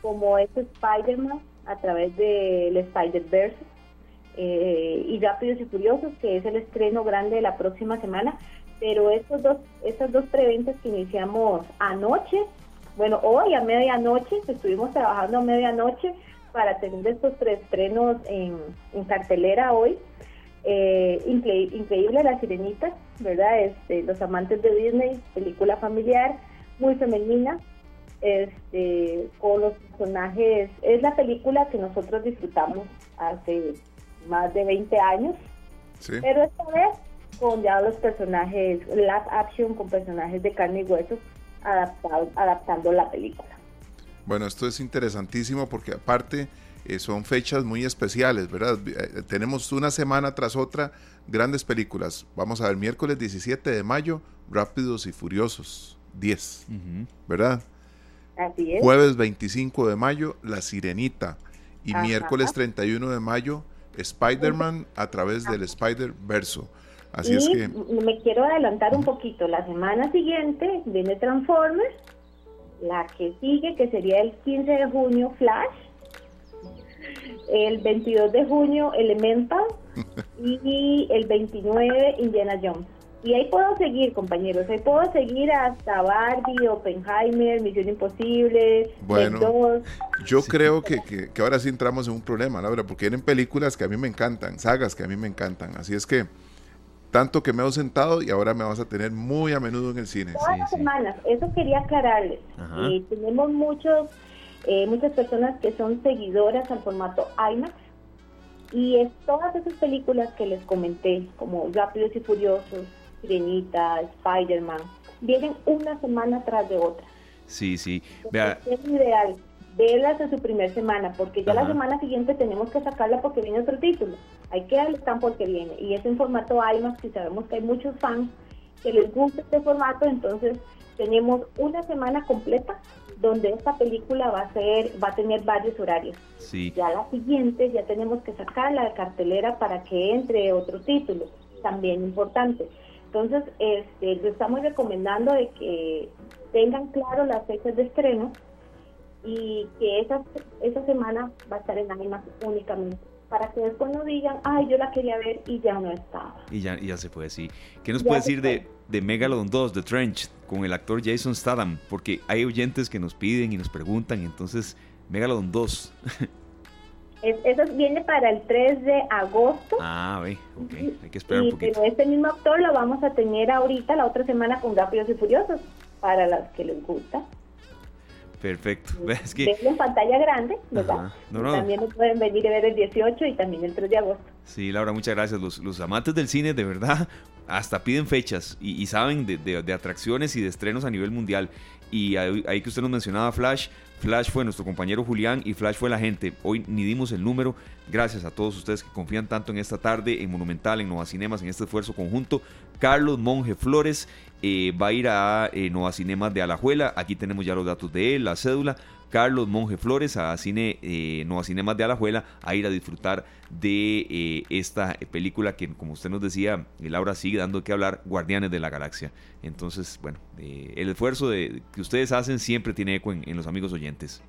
como es Spider-Man a través del Spider-Verse eh, y Rápidos y Furiosos, que es el estreno grande de la próxima semana. Pero estos dos, estas dos preventas que iniciamos anoche bueno, hoy a medianoche, estuvimos trabajando a medianoche para tener estos tres estrenos en, cartelera hoy. Eh, increíble La Sirenita, ¿verdad? Este, los amantes de Disney, película familiar, muy femenina, este, con los personajes. Es la película que nosotros disfrutamos hace más de 20 años, pero esta vez con ya los personajes, live action con personajes de carne y hueso adaptando la película. Bueno, esto es interesantísimo porque aparte eh, son fechas muy especiales, ¿verdad? Eh, tenemos una semana tras otra grandes películas. Vamos a ver, miércoles 17 de mayo, Rápidos y Furiosos 10, ¿verdad? Así es. Jueves 25 de mayo, La Sirenita. Y miércoles 31 de mayo, Spider-Man a través del Spider-Verso. Así es que... Me quiero adelantar un poquito. La semana siguiente viene Transformers. La que sigue, que sería el 15 de junio, Flash. El 22 de junio, Elemental. [LAUGHS] y el 29, Indiana Jones. Y ahí puedo seguir, compañeros. Ahí puedo seguir hasta Barbie, Oppenheimer, Misión Imposible. Bueno, yo creo que, que, que, ahora sí entramos en un problema, Laura, porque vienen películas que a mí me encantan, sagas que a mí me encantan. Así es que tanto que me he sentado y ahora me vas a tener muy a menudo en el cine. Todas las semanas, eso quería aclararles. Eh, tenemos muchos, eh, muchas personas que son seguidoras al formato IMAX y es todas esas películas que les comenté, como Rápidos y Furiosos, Sirenita, Spider-Man, vienen una semana tras de otra. Sí, sí. Vea. Es ideal verlas en su primera semana, porque ya la semana siguiente tenemos que sacarla porque viene otro título. Hay que darle tan porque viene. Y es en formato IMAX y sabemos que hay muchos fans que les gusta este formato, entonces tenemos una semana completa donde esta película va a ser va a tener varios horarios. Sí. Ya la siguiente ya tenemos que sacarla de cartelera para que entre otro título, también importante. Entonces, este, le estamos recomendando de que tengan claro las fechas de estreno y que esa, esa semana va a estar en Animas únicamente para que después no digan, ay, yo la quería ver y ya no estaba. Y ya, ya se puede, sí. ¿Qué nos puede decir de, de Megalodon 2, The Trench, con el actor Jason Statham? Porque hay oyentes que nos piden y nos preguntan, entonces, Megalodon 2. [LAUGHS] eso viene para el 3 de agosto. Ah, ve, ok, hay que esperar un poquito. Pero este mismo actor lo vamos a tener ahorita, la otra semana, con Rápidos y Furiosos, para las que les gusta. Perfecto. Es que... en pantalla grande, ¿verdad? También lo pueden venir a ver el 18 y también el 3 de agosto. Sí, Laura, muchas gracias. Los, los amantes del cine, de verdad, hasta piden fechas y, saben de, de, atracciones y de estrenos a nivel mundial. Y ahí, que usted nos mencionaba Flash, Flash fue nuestro compañero Julián y Flash fue la gente. Hoy ni dimos el número. Gracias a todos ustedes que confían tanto en esta tarde, en Monumental, en Nova Cinemas, en este esfuerzo conjunto. Carlos Monje Flores eh, va a ir a eh, Nova Cinemas de Alajuela. Aquí tenemos ya los datos de él, la cédula. Carlos Monje Flores a Cine eh, Nueva Cinemas de Alajuela a ir a disfrutar de eh, esta película que, como usted nos decía, Laura sigue dando que hablar, Guardianes de la Galaxia. Entonces, bueno, eh, el esfuerzo de, que ustedes hacen siempre tiene eco en, los amigos oyentes.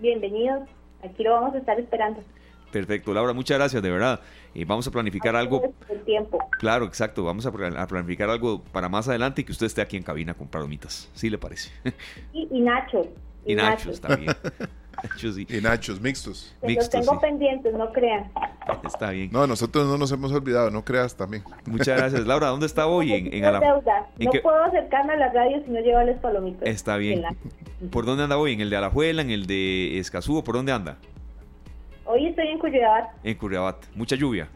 Bienvenidos, aquí lo vamos a estar esperando. Perfecto, Laura, muchas gracias, de verdad. Eh, vamos a planificar algo. tiempo. Claro, exacto. Vamos a, planificar algo para más adelante y que usted esté aquí en cabina con palomitas. ¿Sí le parece? y, y Nacho. [LAUGHS] Y, Nacho, está bien. Y nachos mixtos. los tengo pendientes, no crean. Está bien. No, nosotros no nos hemos olvidado, no creas también. Muchas gracias. Laura, ¿dónde está hoy? En, en No puedo acercarme a la radio si no llevo los palomitas. Está bien. ¿Por dónde anda hoy? ¿En el de Alajuela, en el de Escazú por dónde anda? Hoy estoy en Curiabat. En Curiabat. ¿Mucha lluvia?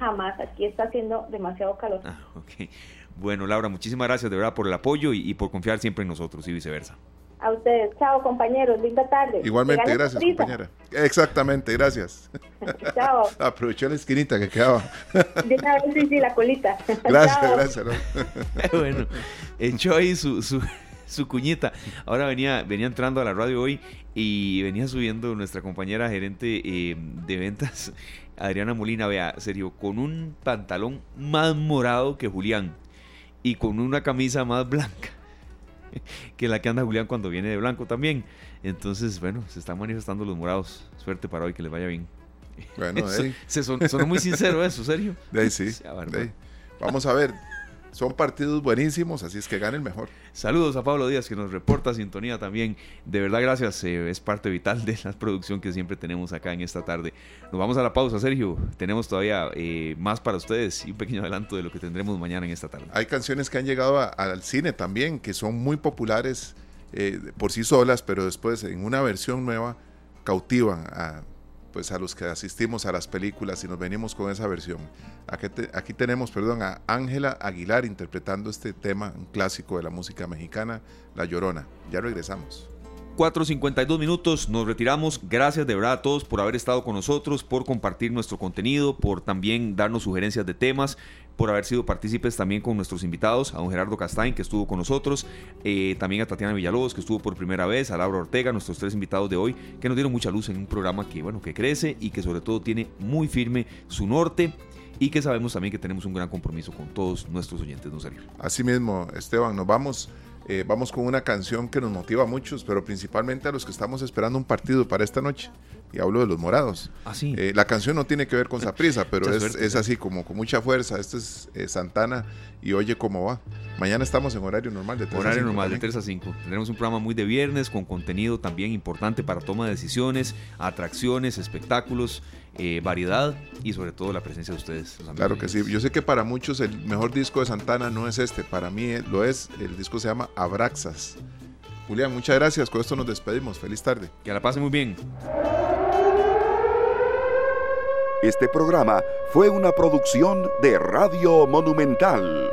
Jamás, aquí está haciendo demasiado calor. Ah, ok. Bueno, Laura, muchísimas gracias de verdad por el apoyo y, por confiar siempre en nosotros y viceversa. A ustedes, chao compañeros, linda tarde. Igualmente, gracias compañera. Exactamente, gracias. [LAUGHS] chao. [LAUGHS] Aprovechó la esquinita que quedaba. De una vez sí, sí, la colita. Gracias, [LAUGHS] gracias. bueno, echó ahí su, su, [LAUGHS] su, cuñita. Ahora venía, venía entrando a la radio hoy y venía subiendo nuestra compañera gerente eh, de ventas, Adriana Molina, vea, serio, con un pantalón más morado que Julián y con una camisa más blanca [LAUGHS] que la que anda Julián cuando viene de blanco también. Entonces, bueno, se están manifestando los morados. Suerte para hoy, que les vaya bien. Bueno, [LAUGHS] se, son, muy sincero eso, serio. De ahí sí. Vamos a ver. Son partidos buenísimos, así es que gane el mejor. Saludos a Pablo Díaz que nos reporta sintonía también. De verdad, gracias. Eh, es parte vital de la producción que siempre tenemos acá en esta tarde. Nos vamos a la pausa, Sergio. Tenemos todavía eh, más para ustedes y un pequeño adelanto de lo que tendremos mañana en esta tarde. Hay canciones que han llegado al cine también, que son muy populares eh, por sí solas, pero después en una versión nueva cautivan a pues a los que asistimos a las películas y nos venimos con esa versión. Aquí, tenemos, perdón, a Ángela Aguilar interpretando este tema, clásico de la música mexicana, La Llorona. Ya regresamos. 4.52 minutos, nos retiramos. Gracias de verdad a todos por haber estado con nosotros, por compartir nuestro contenido, por también darnos sugerencias de temas, por haber sido partícipes también con nuestros invitados, a don Gerardo Castain que estuvo con nosotros, eh, también a Tatiana Villalobos que estuvo por primera vez, a Laura Ortega, nuestros tres invitados de hoy, que nos dieron mucha luz en un programa que, bueno, que crece y que sobre todo tiene muy firme su norte y que sabemos también que tenemos un gran compromiso con todos nuestros oyentes, ¿no, Sergio? Así mismo, Esteban, nos vamos eh, vamos con una canción que nos motiva a muchos, pero principalmente a los que estamos esperando un partido para esta noche. y hablo de los morados. Ah, sí. Eh, la canción no tiene que ver con [LAUGHS] Saprisa, pero es, es, así como con mucha fuerza. Esto es eh, Santana y oye cómo va. Mañana estamos en horario normal de 3 horario a 5. normal de 3 a 5. Tendremos un programa muy de viernes con contenido también importante para toma de decisiones, atracciones, espectáculos, eh, variedad y sobre todo la presencia de ustedes. Claro que sí. Yo sé que para muchos el mejor disco de Santana no es este. Para mí lo es. El disco se llama Abraxas. Julián, muchas gracias. Con esto nos despedimos. Feliz tarde. Que la pase muy bien. Este programa fue una producción de Radio Monumental.